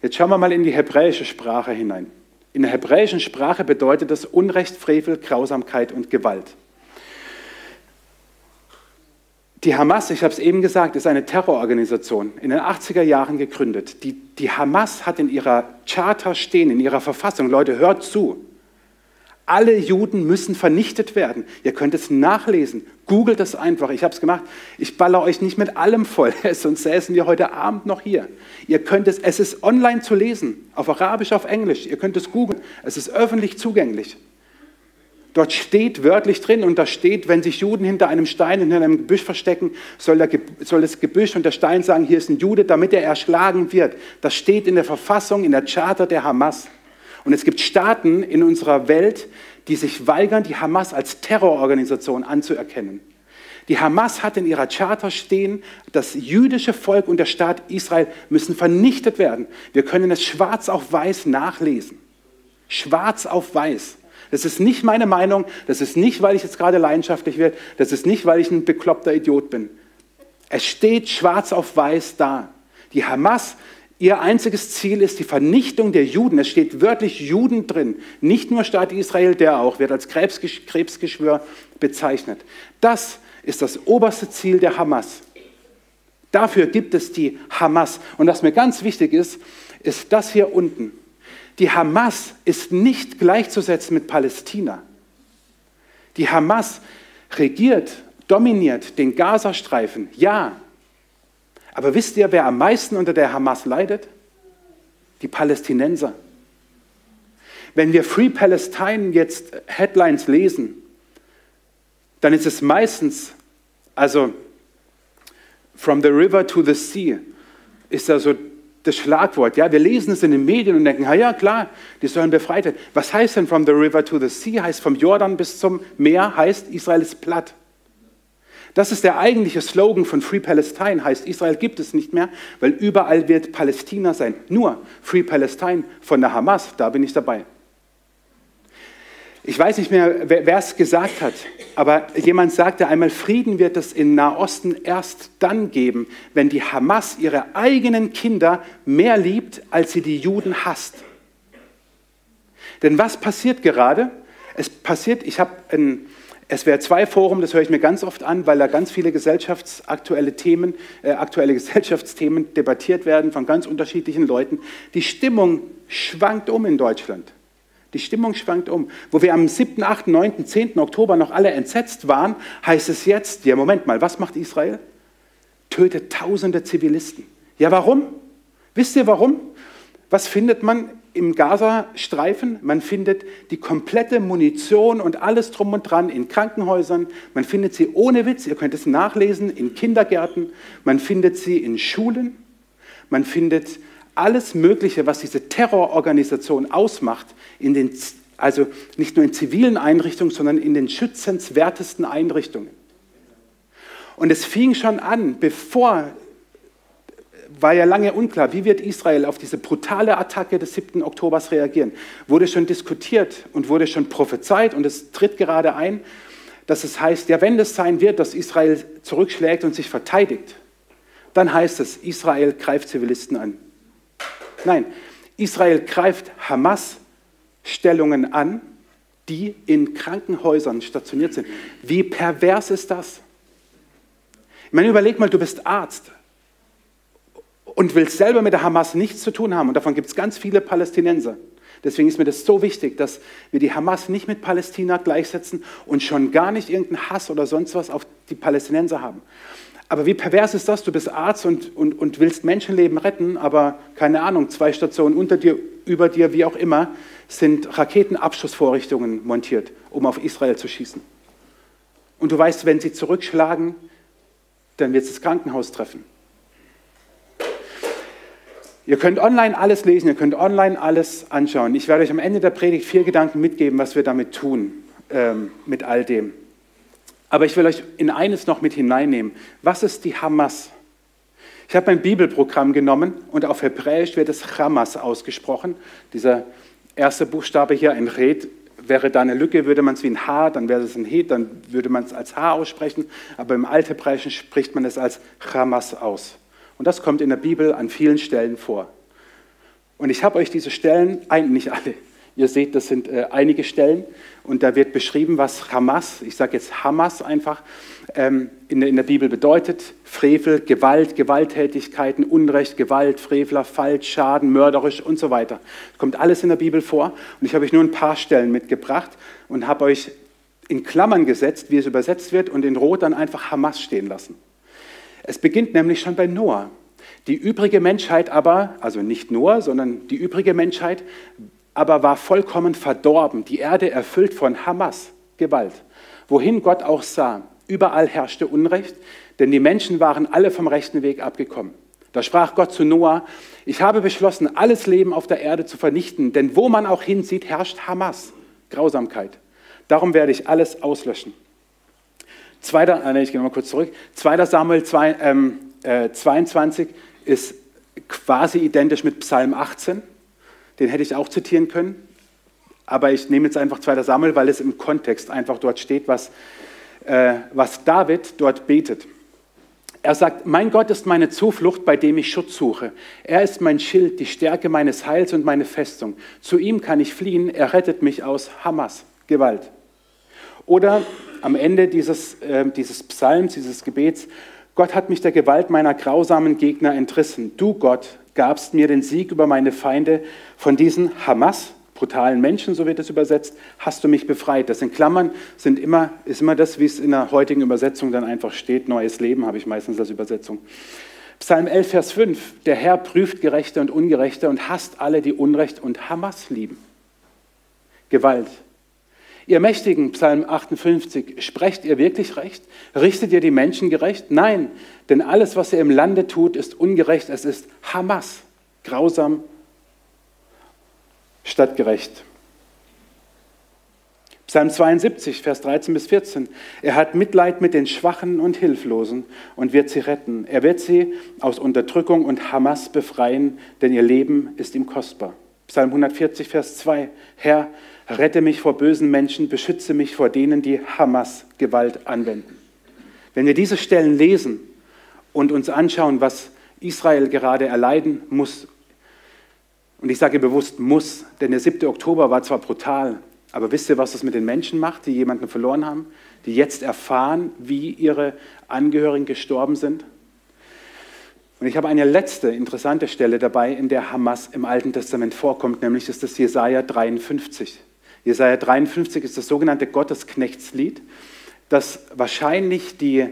Jetzt schauen wir mal in die hebräische Sprache hinein. In der hebräischen Sprache bedeutet das Unrecht, Frevel, Grausamkeit und Gewalt. Die Hamas, ich habe es eben gesagt, ist eine Terrororganisation, in den 80er Jahren gegründet. Die, die Hamas hat in ihrer Charta stehen, in ihrer Verfassung, Leute, hört zu, alle Juden müssen vernichtet werden. Ihr könnt es nachlesen. Googelt es einfach. Ich habe es gemacht. Ich baller euch nicht mit allem voll, [laughs] sonst säßen wir heute Abend noch hier. Ihr könnt es, es ist online zu lesen, auf Arabisch, auf Englisch. Ihr könnt es googeln. Es ist öffentlich zugänglich. Dort steht wörtlich drin und da steht, wenn sich Juden hinter einem Stein, hinter einem Gebüsch verstecken, soll, der, soll, das Gebüsch und der Stein sagen, hier ist ein Jude, damit er erschlagen wird. Das steht in der Verfassung, in der Charta der Hamas. Und es gibt Staaten in unserer Welt, die sich weigern, die Hamas als Terrororganisation anzuerkennen. Die Hamas hat in ihrer Charta stehen, das jüdische Volk und der Staat Israel müssen vernichtet werden. Wir können es schwarz auf weiß nachlesen. Schwarz auf weiß. Das ist nicht meine Meinung, das ist nicht, weil ich jetzt gerade leidenschaftlich werde, das ist nicht, weil ich ein bekloppter Idiot bin. Es steht schwarz auf weiß da. Die Hamas, ihr einziges Ziel ist die Vernichtung der Juden. Es steht wörtlich Juden drin. Nicht nur Staat Israel, der auch wird als Krebsgeschwür bezeichnet. Das ist das oberste Ziel der Hamas. Dafür gibt es die Hamas. Und was mir ganz wichtig ist, ist das hier unten. Die Hamas ist nicht gleichzusetzen mit Palästina. Die Hamas regiert, dominiert den Gazastreifen, ja. Aber wisst ihr, wer am meisten unter der Hamas leidet? Die Palästinenser. Wenn wir Free Palestine jetzt Headlines lesen, dann ist es meistens, also from the river to the sea, ist da so das Schlagwort. Ja, wir lesen es in den Medien und denken, ja klar, die sollen befreit werden. Was heißt denn from the river to the sea? Heißt vom Jordan bis zum Meer, heißt Israel ist platt. Das ist der eigentliche Slogan von Free Palestine, heißt Israel gibt es nicht mehr, weil überall wird Palästina sein. Nur Free Palestine von der Hamas, da bin ich dabei. Ich weiß nicht mehr, wer es gesagt hat, aber jemand sagte einmal, Frieden wird es in Nahosten erst dann geben, wenn die Hamas ihre eigenen Kinder mehr liebt, als sie die Juden hasst. Denn was passiert gerade? Es passiert, ich habe ein SWR2-Forum, das höre ich mir ganz oft an, weil da ganz viele gesellschaftsaktuelle Themen, äh, aktuelle [laughs] Gesellschaftsthemen debattiert werden von ganz unterschiedlichen Leuten. Die Stimmung schwankt um in Deutschland. Die Stimmung schwankt um. Wo wir am 7., 8., 9., 10. Oktober noch alle entsetzt waren, heißt es jetzt, ja Moment mal, was macht Israel? Tötet tausende Zivilisten. Ja warum? Wisst ihr warum? Was findet man im Gazastreifen? Man findet die komplette Munition und alles drum und dran in Krankenhäusern. Man findet sie ohne Witz, ihr könnt es nachlesen, in Kindergärten. Man findet sie in Schulen. Man findet alles Mögliche, was diese Terrororganisation ausmacht, in den, also nicht nur in zivilen Einrichtungen, sondern in den schützenswertesten Einrichtungen. Und es fing schon an, bevor war ja lange unklar, wie wird Israel auf diese brutale Attacke des 7. Oktobers reagieren. Wurde schon diskutiert und wurde schon prophezeit und es tritt gerade ein, dass es heißt, ja, wenn es sein wird, dass Israel zurückschlägt und sich verteidigt, dann heißt es, Israel greift Zivilisten an. Nein, Israel greift Hamas-Stellungen an, die in Krankenhäusern stationiert sind. Wie pervers ist das? Ich meine, überleg mal, du bist Arzt und willst selber mit der Hamas nichts zu tun haben. Und davon gibt es ganz viele Palästinenser. Deswegen ist mir das so wichtig, dass wir die Hamas nicht mit Palästina gleichsetzen und schon gar nicht irgendeinen Hass oder sonst was auf die Palästinenser haben. Aber wie pervers ist das? Du bist Arzt und, und, und willst Menschenleben retten, aber keine Ahnung, zwei Stationen unter dir, über dir, wie auch immer, sind Raketenabschussvorrichtungen montiert, um auf Israel zu schießen. Und du weißt, wenn sie zurückschlagen, dann wird es das Krankenhaus treffen. Ihr könnt online alles lesen, ihr könnt online alles anschauen. Ich werde euch am Ende der Predigt vier Gedanken mitgeben, was wir damit tun, ähm, mit all dem. Aber ich will euch in eines noch mit hineinnehmen. Was ist die Hamas? Ich habe mein Bibelprogramm genommen und auf Hebräisch wird es Hamas ausgesprochen. Dieser erste Buchstabe hier, ein Red, wäre da eine Lücke, würde man es wie ein H, dann wäre es ein He, dann würde man es als H aussprechen. Aber im Althebräischen spricht man es als Hamas aus. Und das kommt in der Bibel an vielen Stellen vor. Und ich habe euch diese Stellen, nicht alle, ihr seht, das sind äh, einige Stellen, und da wird beschrieben, was Hamas, ich sage jetzt Hamas einfach, ähm, in, der, in der Bibel bedeutet. Frevel, Gewalt, Gewalttätigkeiten, Unrecht, Gewalt, Frevler, Falsch, Schaden, mörderisch und so weiter. Kommt alles in der Bibel vor. Und ich habe euch nur ein paar Stellen mitgebracht und habe euch in Klammern gesetzt, wie es übersetzt wird, und in Rot dann einfach Hamas stehen lassen. Es beginnt nämlich schon bei Noah. Die übrige Menschheit aber, also nicht Noah, sondern die übrige Menschheit, aber war vollkommen verdorben, die Erde erfüllt von Hamas, Gewalt. Wohin Gott auch sah, überall herrschte Unrecht, denn die Menschen waren alle vom rechten Weg abgekommen. Da sprach Gott zu Noah, ich habe beschlossen, alles Leben auf der Erde zu vernichten, denn wo man auch hinsieht, herrscht Hamas, Grausamkeit. Darum werde ich alles auslöschen. Zweiter, äh, ich gehe nochmal kurz zurück. 2. Samuel 2, ähm, äh, 22 ist quasi identisch mit Psalm 18. Den hätte ich auch zitieren können. Aber ich nehme jetzt einfach 2. Samuel, weil es im Kontext einfach dort steht, was, äh, was David dort betet. Er sagt, mein Gott ist meine Zuflucht, bei dem ich Schutz suche. Er ist mein Schild, die Stärke meines Heils und meine Festung. Zu ihm kann ich fliehen, er rettet mich aus Hamas, Gewalt. Oder am Ende dieses, äh, dieses Psalms, dieses Gebets, Gott hat mich der Gewalt meiner grausamen Gegner entrissen. Du, Gott, gabst mir den Sieg über meine Feinde. Von diesen Hamas, brutalen Menschen, so wird es übersetzt, hast du mich befreit. Das in Klammern sind immer, ist immer das, wie es in der heutigen Übersetzung dann einfach steht. Neues Leben habe ich meistens als Übersetzung. Psalm 11, Vers 5. Der Herr prüft Gerechte und Ungerechte und hasst alle, die Unrecht und Hamas lieben. Gewalt, Ihr Mächtigen, Psalm 58, sprecht ihr wirklich recht? Richtet ihr die Menschen gerecht? Nein, denn alles, was ihr im Lande tut, ist ungerecht. Es ist Hamas, grausam statt gerecht. Psalm 72, Vers 13 bis 14. Er hat Mitleid mit den Schwachen und Hilflosen und wird sie retten. Er wird sie aus Unterdrückung und Hamas befreien, denn ihr Leben ist ihm kostbar. Psalm 140, Vers 2. Herr, Rette mich vor bösen Menschen, beschütze mich vor denen, die Hamas Gewalt anwenden. Wenn wir diese Stellen lesen und uns anschauen, was Israel gerade erleiden muss, und ich sage bewusst muss, denn der 7. Oktober war zwar brutal, aber wisst ihr, was das mit den Menschen macht, die jemanden verloren haben, die jetzt erfahren, wie ihre Angehörigen gestorben sind? Und ich habe eine letzte interessante Stelle dabei, in der Hamas im Alten Testament vorkommt, nämlich ist das Jesaja 53. Jesaja 53 ist das sogenannte Gottesknechtslied, das wahrscheinlich die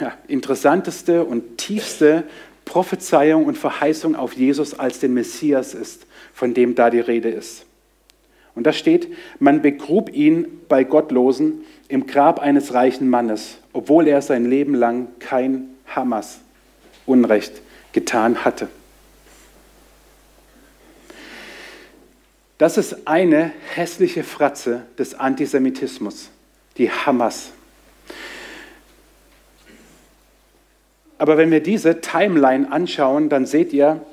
ja, interessanteste und tiefste Prophezeiung und Verheißung auf Jesus als den Messias ist, von dem da die Rede ist. Und da steht, man begrub ihn bei Gottlosen im Grab eines reichen Mannes, obwohl er sein Leben lang kein Hamas Unrecht getan hatte. Das ist eine hässliche Fratze des Antisemitismus, die Hamas. Aber wenn wir diese Timeline anschauen, dann seht ihr,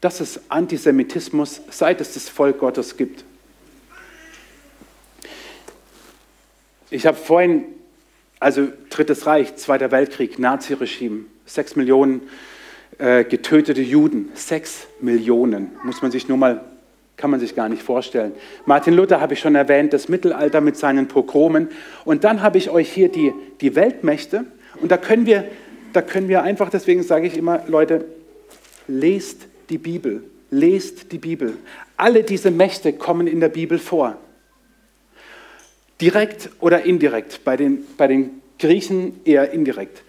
dass es Antisemitismus, seit es das Volk Gottes gibt. Ich habe vorhin, also Drittes Reich, Zweiter Weltkrieg, Naziregime, sechs Millionen äh, getötete Juden, sechs Millionen, muss man sich nur mal, kann man sich gar nicht vorstellen. Martin Luther habe ich schon erwähnt, das Mittelalter mit seinen Pogromen. Und dann habe ich euch hier die, die Weltmächte. Und da können wir da können wir einfach, deswegen sage ich immer, Leute, lest die Bibel, lest die Bibel. Alle diese Mächte kommen in der Bibel vor. Direkt oder indirekt, bei den, bei den Griechen eher indirekt.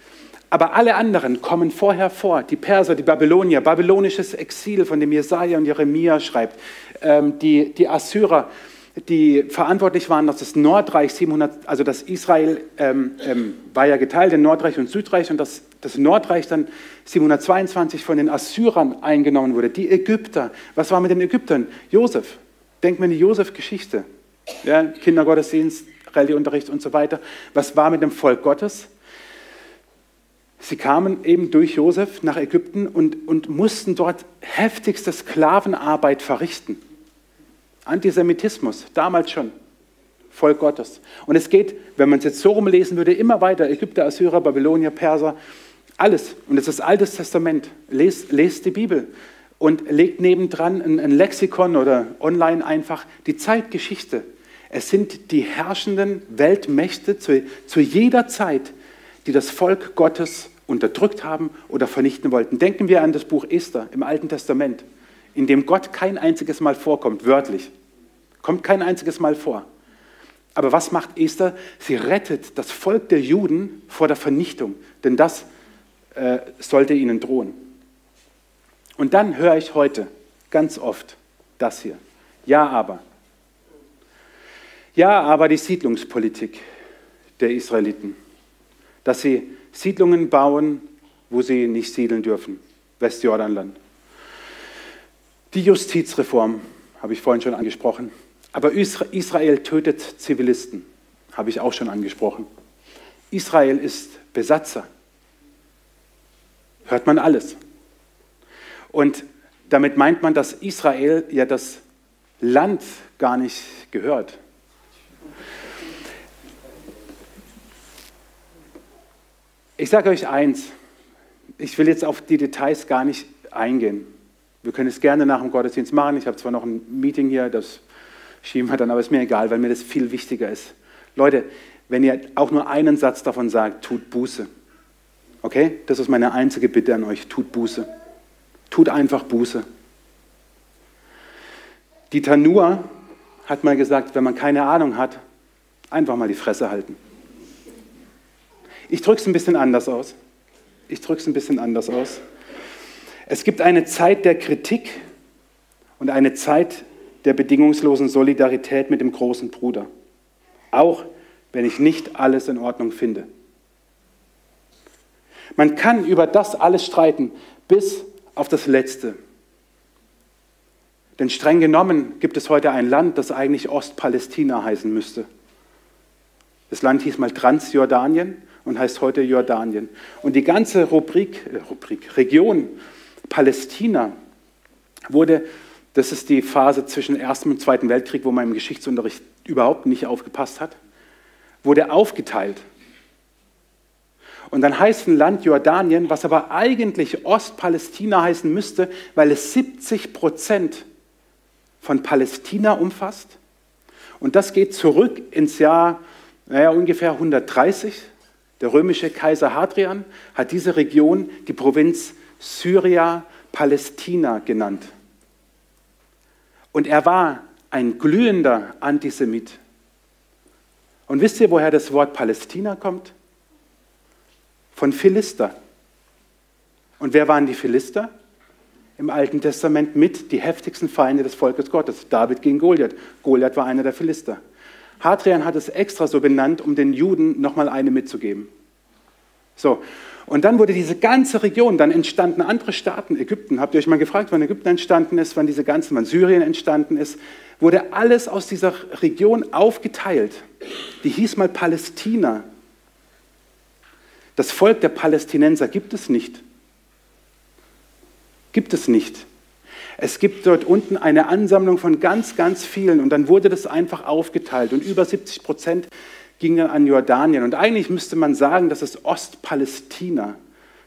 Aber alle anderen kommen vorher vor. Die Perser, die Babylonier, babylonisches Exil, von dem Jesaja und Jeremia schreibt, die, die Assyrer, die verantwortlich waren, dass das Nordreich 700, also das Israel ähm, ähm, war ja geteilt in Nordreich und Südreich und das, das Nordreich dann 722 von den Assyrern eingenommen wurde. Die Ägypter, was war mit den Ägyptern? Josef, denkt man die Josef-Geschichte, ja, Kindergottesdienst, Rallyeunterricht und so weiter. Was war mit dem Volk Gottes? Sie kamen eben durch Josef nach Ägypten und, und mussten dort heftigste Sklavenarbeit verrichten. Antisemitismus, damals schon. Volk Gottes. Und es geht, wenn man es jetzt so rumlesen würde, immer weiter. Ägypter, Assyrer, Babylonier, Perser, alles. Und es ist Altes Testament. Lest, lest die Bibel und legt nebendran ein, ein Lexikon oder online einfach die Zeitgeschichte. Es sind die herrschenden Weltmächte zu, zu jeder Zeit, die das Volk Gottes unterdrückt haben oder vernichten wollten. Denken wir an das Buch Esther im Alten Testament, in dem Gott kein einziges Mal vorkommt, wörtlich. Kommt kein einziges Mal vor. Aber was macht Esther? Sie rettet das Volk der Juden vor der Vernichtung, denn das äh, sollte ihnen drohen. Und dann höre ich heute ganz oft das hier. Ja, aber. Ja, aber die Siedlungspolitik der Israeliten, dass sie Siedlungen bauen, wo sie nicht siedeln dürfen, Westjordanland. Die Justizreform habe ich vorhin schon angesprochen. Aber Israel tötet Zivilisten, habe ich auch schon angesprochen. Israel ist Besatzer. Hört man alles. Und damit meint man, dass Israel ja das Land gar nicht gehört. Ich sage euch eins, ich will jetzt auf die Details gar nicht eingehen. Wir können es gerne nach dem Gottesdienst machen. Ich habe zwar noch ein Meeting hier, das schieben wir dann, aber ist mir egal, weil mir das viel wichtiger ist. Leute, wenn ihr auch nur einen Satz davon sagt, tut Buße. Okay? Das ist meine einzige Bitte an euch, tut Buße. Tut einfach Buße. Die Tanur hat mal gesagt, wenn man keine Ahnung hat, einfach mal die Fresse halten. Ich drücke es ein bisschen anders aus. Ich drücke es ein bisschen anders aus. Es gibt eine Zeit der Kritik und eine Zeit der bedingungslosen Solidarität mit dem großen Bruder, auch wenn ich nicht alles in Ordnung finde. Man kann über das alles streiten, bis auf das Letzte. Denn streng genommen gibt es heute ein Land, das eigentlich Ostpalästina heißen müsste. Das Land hieß mal Transjordanien und heißt heute Jordanien. Und die ganze Rubrik, äh, Rubrik, Region Palästina wurde das ist die Phase zwischen Ersten und Zweiten Weltkrieg, wo man im Geschichtsunterricht überhaupt nicht aufgepasst hat. Wurde aufgeteilt. Und dann heißt ein Land Jordanien, was aber eigentlich Ostpalästina heißen müsste, weil es 70 Prozent von Palästina umfasst. Und das geht zurück ins Jahr naja, ungefähr 130. Der römische Kaiser Hadrian hat diese Region die Provinz Syria Palästina genannt. Und er war ein glühender Antisemit. Und wisst ihr, woher das Wort Palästina kommt? Von Philister. Und wer waren die Philister? Im Alten Testament mit die heftigsten Feinde des Volkes Gottes. David gegen Goliath. Goliath war einer der Philister. Hadrian hat es extra so benannt, um den Juden nochmal eine mitzugeben. So, und dann wurde diese ganze Region, dann entstanden andere Staaten, Ägypten, habt ihr euch mal gefragt, wann Ägypten entstanden ist, wann diese ganze, wann Syrien entstanden ist, wurde alles aus dieser Region aufgeteilt. Die hieß mal Palästina. Das Volk der Palästinenser gibt es nicht. Gibt es nicht. Es gibt dort unten eine Ansammlung von ganz, ganz vielen und dann wurde das einfach aufgeteilt und über 70 Prozent ging dann an Jordanien. Und eigentlich müsste man sagen, das ist Ostpalästina.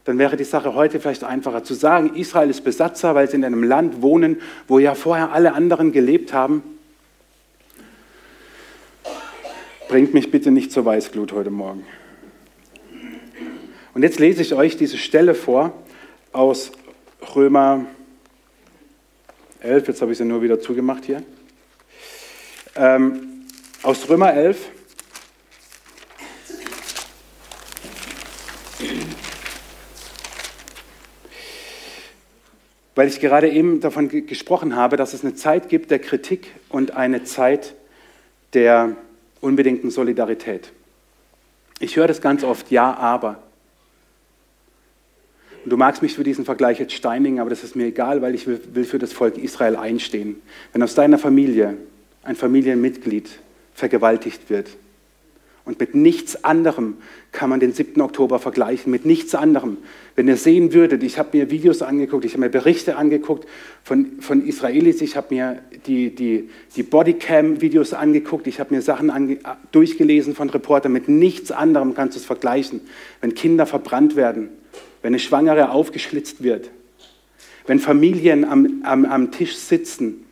Dann wäre die Sache heute vielleicht einfacher zu sagen, Israel ist Besatzer, weil sie in einem Land wohnen, wo ja vorher alle anderen gelebt haben. Bringt mich bitte nicht zur Weißglut heute Morgen. Und jetzt lese ich euch diese Stelle vor aus Römer 11. Jetzt habe ich sie nur wieder zugemacht hier. Ähm, aus Römer 11. weil ich gerade eben davon gesprochen habe, dass es eine Zeit gibt der Kritik und eine Zeit der unbedingten Solidarität. Ich höre das ganz oft, ja, aber. Und du magst mich für diesen Vergleich jetzt steinigen, aber das ist mir egal, weil ich will, will für das Volk Israel einstehen. Wenn aus deiner Familie ein Familienmitglied vergewaltigt wird, und mit nichts anderem kann man den 7. Oktober vergleichen, mit nichts anderem. Wenn ihr sehen würdet, ich habe mir Videos angeguckt, ich habe mir Berichte angeguckt von, von Israelis, ich habe mir die, die, die Bodycam-Videos angeguckt, ich habe mir Sachen ange, durchgelesen von Reportern, mit nichts anderem kannst du es vergleichen. Wenn Kinder verbrannt werden, wenn eine Schwangere aufgeschlitzt wird, wenn Familien am, am, am Tisch sitzen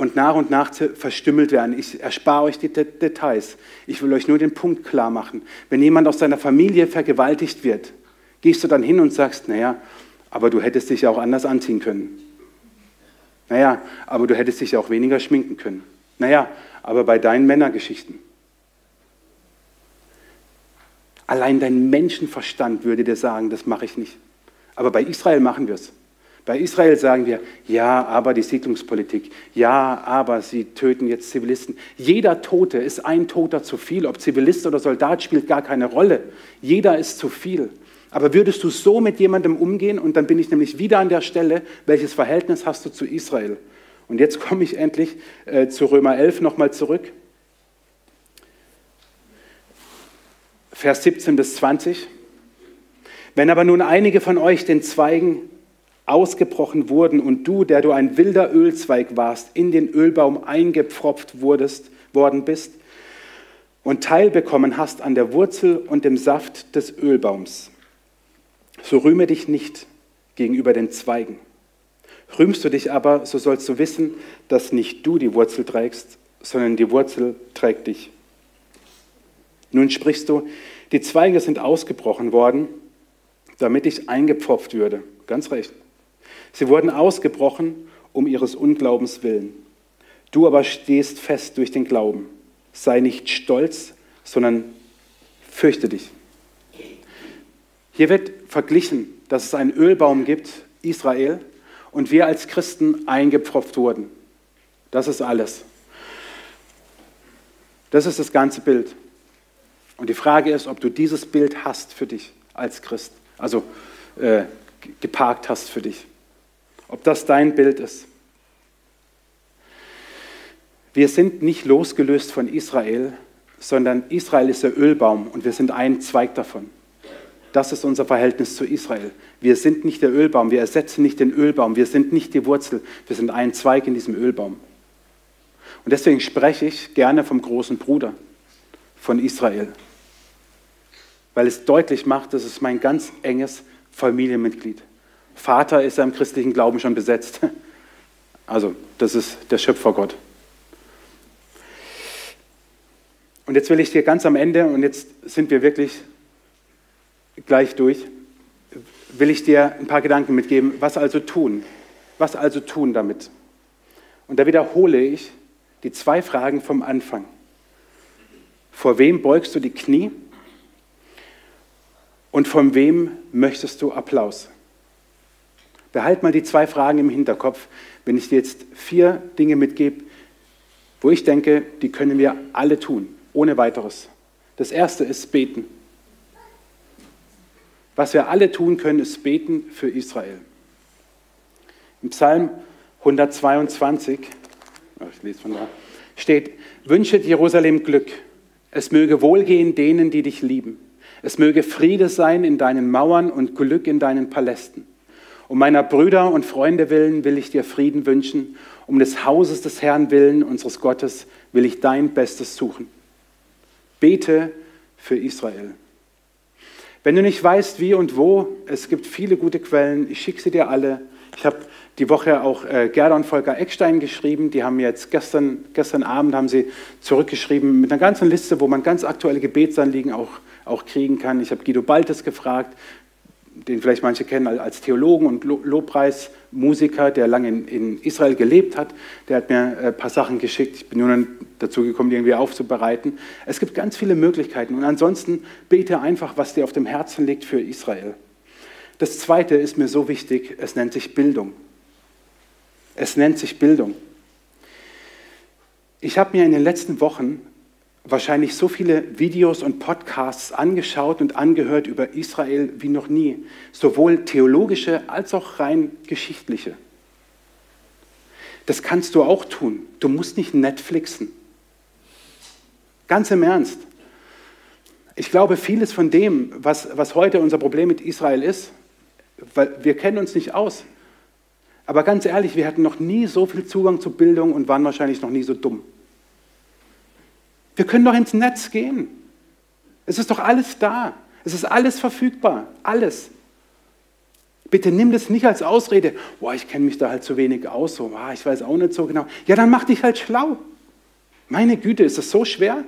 und nach und nach verstümmelt werden. Ich erspare euch die Details. Ich will euch nur den Punkt klar machen. Wenn jemand aus seiner Familie vergewaltigt wird, gehst du dann hin und sagst, naja, aber du hättest dich auch anders anziehen können. Naja, aber du hättest dich ja auch weniger schminken können. Naja, aber bei deinen Männergeschichten. Allein dein Menschenverstand würde dir sagen, das mache ich nicht. Aber bei Israel machen wir es. Bei Israel sagen wir, ja, aber die Siedlungspolitik, ja, aber sie töten jetzt Zivilisten. Jeder Tote ist ein Toter zu viel. Ob Zivilist oder Soldat spielt gar keine Rolle. Jeder ist zu viel. Aber würdest du so mit jemandem umgehen? Und dann bin ich nämlich wieder an der Stelle, welches Verhältnis hast du zu Israel? Und jetzt komme ich endlich äh, zu Römer 11 nochmal zurück. Vers 17 bis 20. Wenn aber nun einige von euch den Zweigen ausgebrochen wurden und du, der du ein wilder Ölzweig warst, in den Ölbaum eingepfropft wurdest, worden bist und teilbekommen hast an der Wurzel und dem Saft des Ölbaums. So rühme dich nicht gegenüber den Zweigen. Rühmst du dich aber, so sollst du wissen, dass nicht du die Wurzel trägst, sondern die Wurzel trägt dich. Nun sprichst du, die Zweige sind ausgebrochen worden, damit ich eingepfropft würde. Ganz recht. Sie wurden ausgebrochen um ihres Unglaubens willen. Du aber stehst fest durch den Glauben. Sei nicht stolz, sondern fürchte dich. Hier wird verglichen, dass es einen Ölbaum gibt, Israel, und wir als Christen eingepfropft wurden. Das ist alles. Das ist das ganze Bild. Und die Frage ist, ob du dieses Bild hast für dich als Christ, also äh, geparkt hast für dich ob das dein Bild ist. Wir sind nicht losgelöst von Israel, sondern Israel ist der Ölbaum und wir sind ein Zweig davon. Das ist unser Verhältnis zu Israel. Wir sind nicht der Ölbaum, wir ersetzen nicht den Ölbaum, wir sind nicht die Wurzel, wir sind ein Zweig in diesem Ölbaum. Und deswegen spreche ich gerne vom großen Bruder, von Israel, weil es deutlich macht, das ist mein ganz enges Familienmitglied. Vater ist ja im christlichen Glauben schon besetzt. [laughs] Also, das ist der Schöpfergott. Und jetzt will ich dir ganz am Ende, und jetzt sind wir wirklich gleich durch, will ich dir ein paar Gedanken mitgeben. Was also tun? Was also tun damit? Und da wiederhole ich die zwei Fragen vom Anfang. Vor wem beugst du die Knie? Und von wem möchtest du Applaus? Behalt mal die zwei Fragen im Hinterkopf, wenn ich dir jetzt vier Dinge mitgebe, wo ich denke, die können wir alle tun, ohne weiteres. Das erste ist beten. Was wir alle tun können, ist beten für Israel. Im Psalm 122, ich lese von da, steht, wünsche Jerusalem Glück. Es möge wohlgehen denen, die dich lieben. Es möge Friede sein in deinen Mauern und Glück in deinen Palästen. Um meiner Brüder und Freunde willen will ich dir Frieden wünschen. Um des Hauses des Herrn willen, unseres Gottes, will ich dein Bestes suchen. Bete für Israel. Wenn du nicht weißt, wie und wo, es gibt viele gute Quellen. Ich schicke sie dir alle. Ich habe die Woche auch äh, Gerda und Volker Eckstein geschrieben. Die haben jetzt gestern, gestern Abend haben sie zurückgeschrieben mit einer ganzen Liste, wo man ganz aktuelle Gebetsanliegen auch, auch kriegen kann. Ich habe Guido Baltes gefragt, den vielleicht manche kennen als Theologen und Lobpreismusiker, der lange in, in, Israel gelebt hat. Der hat mir ein paar Sachen geschickt. Ich bin nur dazu gekommen, die irgendwie aufzubereiten. Es gibt ganz viele Möglichkeiten. Und ansonsten bete einfach, was dir auf dem Herzen liegt für Israel. Das Zweite ist mir so wichtig, es nennt sich Bildung. Es nennt sich Bildung. Ich habe mir in den letzten Wochen wahrscheinlich so viele Videos und Podcasts angeschaut und angehört über Israel wie noch nie, sowohl theologische als auch rein geschichtliche. Das kannst du auch tun. Du musst nicht Netflixen. Ganz im Ernst. Ich glaube, vieles von dem, was, was heute unser Problem mit Israel ist, weil wir kennen uns nicht aus. Aber ganz ehrlich, wir hatten noch nie so viel Zugang zu Bildung und waren wahrscheinlich noch nie so dumm. Wir können doch ins Netz gehen. Es ist doch alles da. Es ist alles verfügbar. Alles. Bitte nimm das nicht als Ausrede. Boah, ich kenne mich da halt zu wenig aus. So, ah, ich weiß auch nicht so genau. Ja, dann mach dich halt schlau. Meine Güte, ist das so schwer?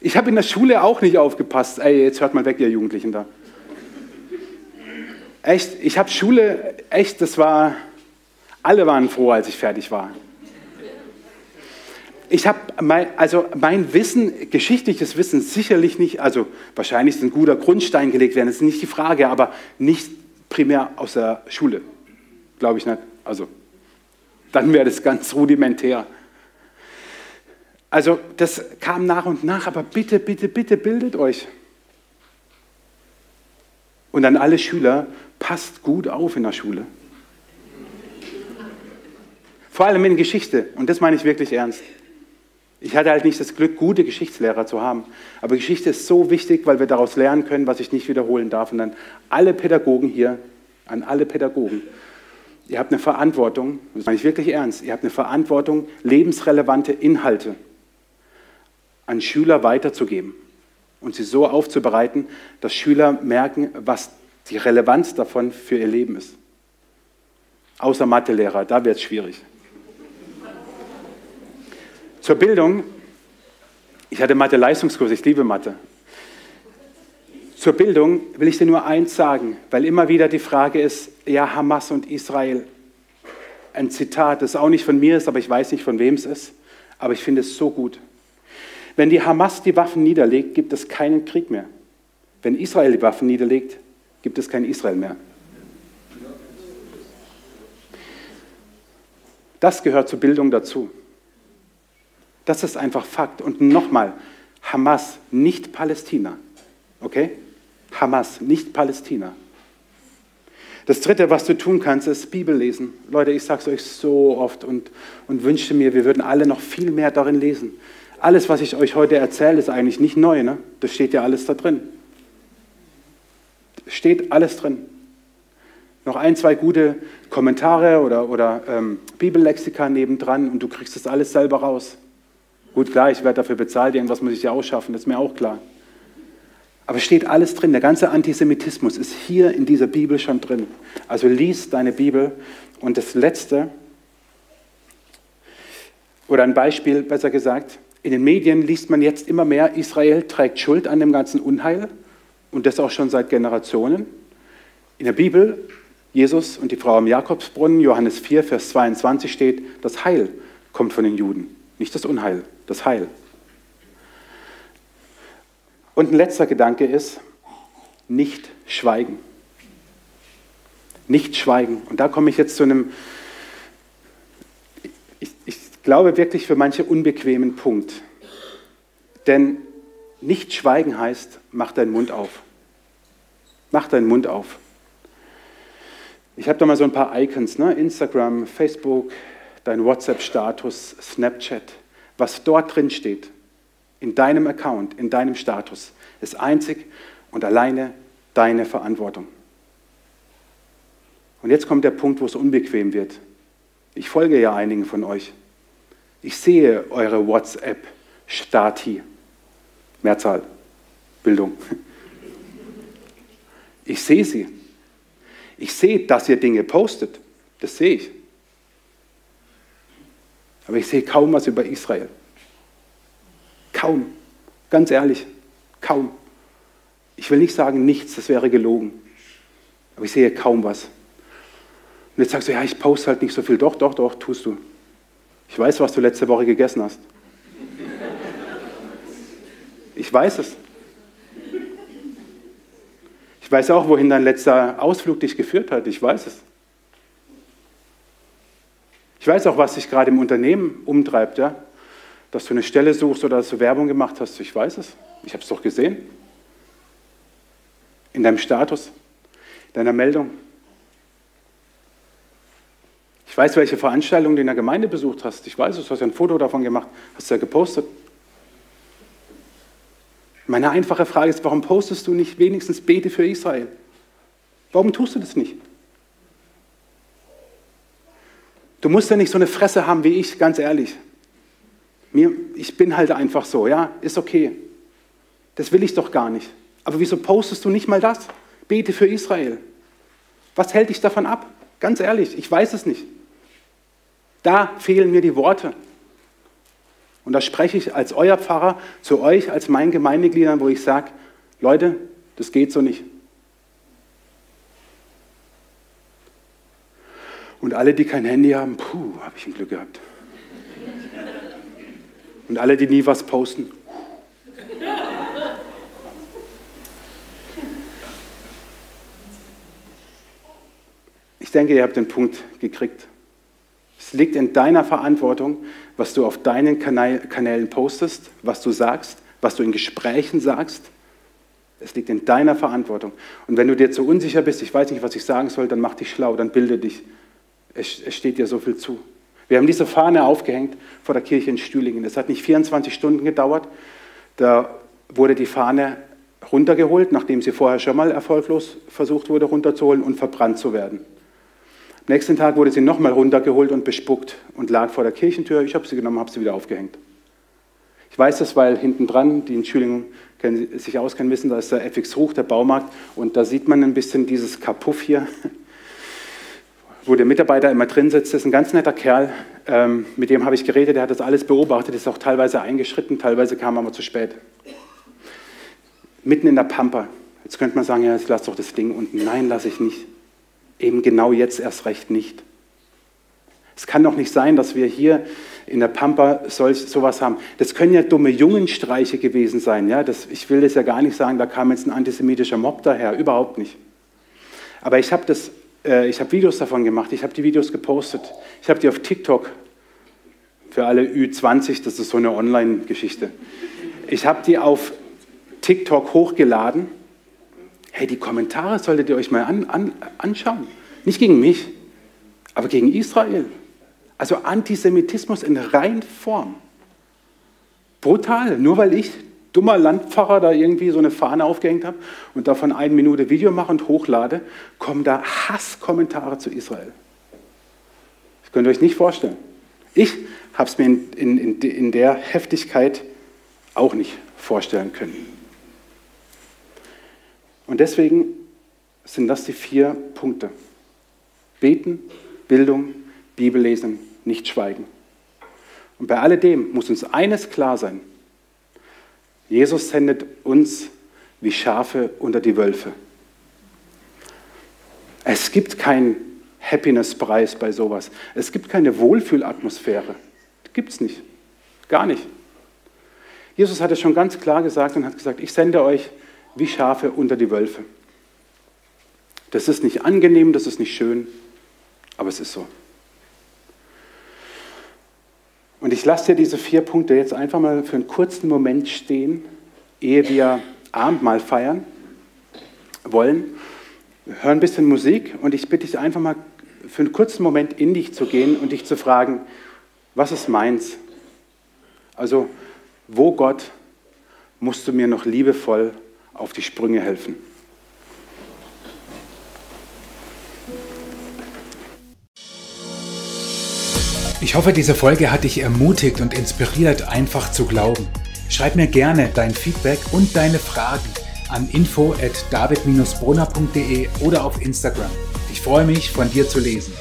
Ich habe in der Schule auch nicht aufgepasst. Ey, jetzt hört mal weg, ihr Jugendlichen da. Echt, ich habe Schule, echt, das war, alle waren froh, als ich fertig war. Ich habe mein, also mein Wissen, geschichtliches Wissen sicherlich nicht, also wahrscheinlich ist ein guter Grundstein gelegt werden, das ist nicht die Frage, aber nicht primär aus der Schule, glaube ich nicht. Also dann wäre das ganz rudimentär. Also das kam nach und nach, aber bitte, bitte, bitte bildet euch. Und an alle Schüler, passt gut auf in der Schule. Vor allem in Geschichte. Und das meine ich wirklich ernst. Ich hatte halt nicht das Glück, gute Geschichtslehrer zu haben. Aber Geschichte ist so wichtig, weil wir daraus lernen können, was ich nicht wiederholen darf. Und dann alle Pädagogen hier, an alle Pädagogen, ihr habt eine Verantwortung, das meine ich wirklich ernst, ihr habt eine Verantwortung, lebensrelevante Inhalte an Schüler weiterzugeben und sie so aufzubereiten, dass Schüler merken, was die Relevanz davon für ihr Leben ist. Außer Mathelehrer, da wird es schwierig. Zur Bildung. Ich hatte Mathe-Leistungskurs, ich liebe Mathe. Zur Bildung will ich dir nur eins sagen, weil immer wieder die Frage ist, ja, Hamas und Israel. Ein Zitat, das auch nicht von mir ist, aber ich weiß nicht, von wem es ist. Aber ich finde es so gut. Wenn die Hamas die Waffen niederlegt, gibt es keinen Krieg mehr. Wenn Israel die Waffen niederlegt, gibt es kein Israel mehr. Das gehört zur Bildung dazu. Das ist einfach Fakt. Und nochmal, Hamas, nicht Palästina. Okay? Hamas, nicht Palästina. Das Dritte, was du tun kannst, ist Bibel lesen. Leute, ich sage es euch so oft und, und wünsche mir, wir würden alle noch viel mehr darin lesen. Alles, was ich euch heute erzähle, ist eigentlich nicht neu. Ne? Das steht ja alles da drin steht alles drin. Noch ein, zwei gute Kommentare oder, oder ähm, Bibellexika nebendran und du kriegst das alles selber raus. Gut, klar, ich werde dafür bezahlt, irgendwas muss ich ja ausschaffen, das ist mir auch klar. Aber steht alles drin. Der ganze Antisemitismus ist hier in dieser Bibel schon drin. Also lies deine Bibel. Und das Letzte, oder ein Beispiel besser gesagt, in den Medien liest man jetzt immer mehr, Israel trägt Schuld an dem ganzen Unheil und das auch schon seit Generationen. In der Bibel, Jesus und die Frau am Jakobsbrunnen, Johannes 4, Vers 22 steht, das Heil kommt von den Juden, nicht das Unheil, das Heil. Und ein letzter Gedanke ist, nicht schweigen. Nicht schweigen. Und da komme ich jetzt zu einem, ich, ich glaube wirklich für manche unbequemen Punkt. Denn nicht schweigen heißt, mach deinen Mund auf. Mach deinen Mund auf. Ich habe da mal so ein paar Icons, ne? Instagram, Facebook, dein WhatsApp-Status, Snapchat. Was dort drin steht, in deinem Account, in deinem Status, ist einzig und alleine deine Verantwortung. Und jetzt kommt der Punkt, wo es unbequem wird. Ich folge ja einigen von euch. Ich sehe eure WhatsApp-Stati. Mehrzahl, Bildung. Ich sehe sie. Ich sehe, dass ihr Dinge postet. Das sehe ich. Aber ich sehe kaum was über Israel. Kaum. Ganz ehrlich, kaum. Ich will nicht sagen nichts, das wäre gelogen. Aber ich sehe kaum was. Und jetzt sagst du, ja, ich poste halt nicht so viel. Doch, doch, doch, tust du. Ich weiß, was du letzte Woche gegessen hast. Ich weiß es. Ich weiß auch, wohin dein letzter Ausflug dich geführt hat. Ich weiß es. Ich weiß auch, was dich gerade im Unternehmen umtreibt, ja? dass du eine Stelle suchst oder dass du Werbung gemacht hast. Ich weiß es. Ich habe es doch gesehen. In deinem Status, deiner Meldung. Ich weiß, welche Veranstaltung du in der Gemeinde besucht hast. Ich weiß es, du hast ja ein Foto davon gemacht, hast ja gepostet. Meine einfache Frage ist, warum postest du nicht wenigstens Bete für Israel? Warum tust du das nicht? Du musst ja nicht so eine Fresse haben wie ich, ganz ehrlich. Mir, ich bin halt einfach so, ja, ist okay. Das will ich doch gar nicht. Aber wieso postest du nicht mal das? Bete für Israel. Was hält dich davon ab? Ganz ehrlich, ich weiß es nicht. Da fehlen mir die Worte. Und da spreche ich als euer Pfarrer zu euch, als meinen Gemeindegliedern, wo ich sage, Leute, das geht so nicht. Und alle, die kein Handy haben, puh, habe ich ein Glück gehabt. Und alle, die nie was posten, Ich denke, ihr habt den Punkt gekriegt. Es liegt in deiner Verantwortung, was du auf deinen Kanälen postest, was du sagst, was du in Gesprächen sagst. Es liegt in deiner Verantwortung. Und wenn du dir zu unsicher bist, ich weiß nicht, was ich sagen soll, dann mach dich schlau, dann bilde dich. Es, es steht dir so viel zu. Wir haben diese Fahne aufgehängt vor der Kirche in Stühlingen. Es hat nicht 24 Stunden gedauert. Da wurde die Fahne runtergeholt, nachdem sie vorher schon mal erfolglos versucht wurde runterzuholen und verbrannt zu werden. Am nächsten Tag wurde sie nochmal runtergeholt und bespuckt und lag vor der Kirchentür. Ich habe sie genommen, habe sie wieder aufgehängt. Ich weiß das, weil hinten dran, die in Schülingen sich auskennen, wissen, da ist der FX Ruch, der Baumarkt, und da sieht man ein bisschen dieses Kapuff hier, wo der Mitarbeiter immer drin sitzt. Das ist ein ganz netter Kerl, ähm, mit dem habe ich geredet, der hat das alles beobachtet, ist auch teilweise eingeschritten, teilweise kam er aber zu spät. Mitten in der Pampa. Jetzt könnte man sagen, ja, jetzt lass doch das Ding unten. Nein, lasse ich nicht eben genau jetzt erst recht nicht. Es kann doch nicht sein, dass wir hier in der Pampa solch, sowas haben. Das können ja dumme Jungenstreiche gewesen sein. Ja? Das, ich will das ja gar nicht sagen, da kam jetzt ein antisemitischer Mob daher, überhaupt nicht. Aber ich habe äh, hab Videos davon gemacht, ich habe die Videos gepostet, ich habe die auf TikTok, für alle Ü20, das ist so eine Online-Geschichte. Ich habe die auf TikTok hochgeladen Hey, die Kommentare solltet ihr euch mal an, an, anschauen. Nicht gegen mich, aber gegen Israel. Also Antisemitismus in Reinform. Brutal, nur weil ich, dummer Landpfarrer, da irgendwie so eine Fahne aufgehängt habe und davon eine Minute Video mache und hochlade, kommen da Hasskommentare zu Israel. Das könnt ihr euch nicht vorstellen. Ich habe es mir in, in, in der Heftigkeit auch nicht vorstellen können. Und deswegen sind das die vier Punkte. Beten, Bildung, Bibellesen, nicht schweigen. Und bei alledem muss uns eines klar sein. Jesus sendet uns wie Schafe unter die Wölfe. Es gibt keinen Happiness-Preis bei sowas. Es gibt keine Wohlfühlatmosphäre. Gibt es nicht. Gar nicht. Jesus hat es schon ganz klar gesagt und hat gesagt, ich sende euch wie Schafe unter die Wölfe. Das ist nicht angenehm, das ist nicht schön, aber es ist so. Und ich lasse dir diese vier Punkte jetzt einfach mal für einen kurzen Moment stehen, ehe wir Abendmahl feiern wollen. Hören ein bisschen Musik und ich bitte dich einfach mal für einen kurzen Moment in dich zu gehen und dich zu fragen, was ist meins? Also, wo Gott musst du mir noch liebevoll auf die Sprünge helfen? Ich hoffe, diese Folge hat dich ermutigt und inspiriert, einfach zu glauben. Schreib mir gerne dein Feedback und deine Fragen an info at david-brunner.de oder auf Instagram. Ich freue mich, von dir zu lesen.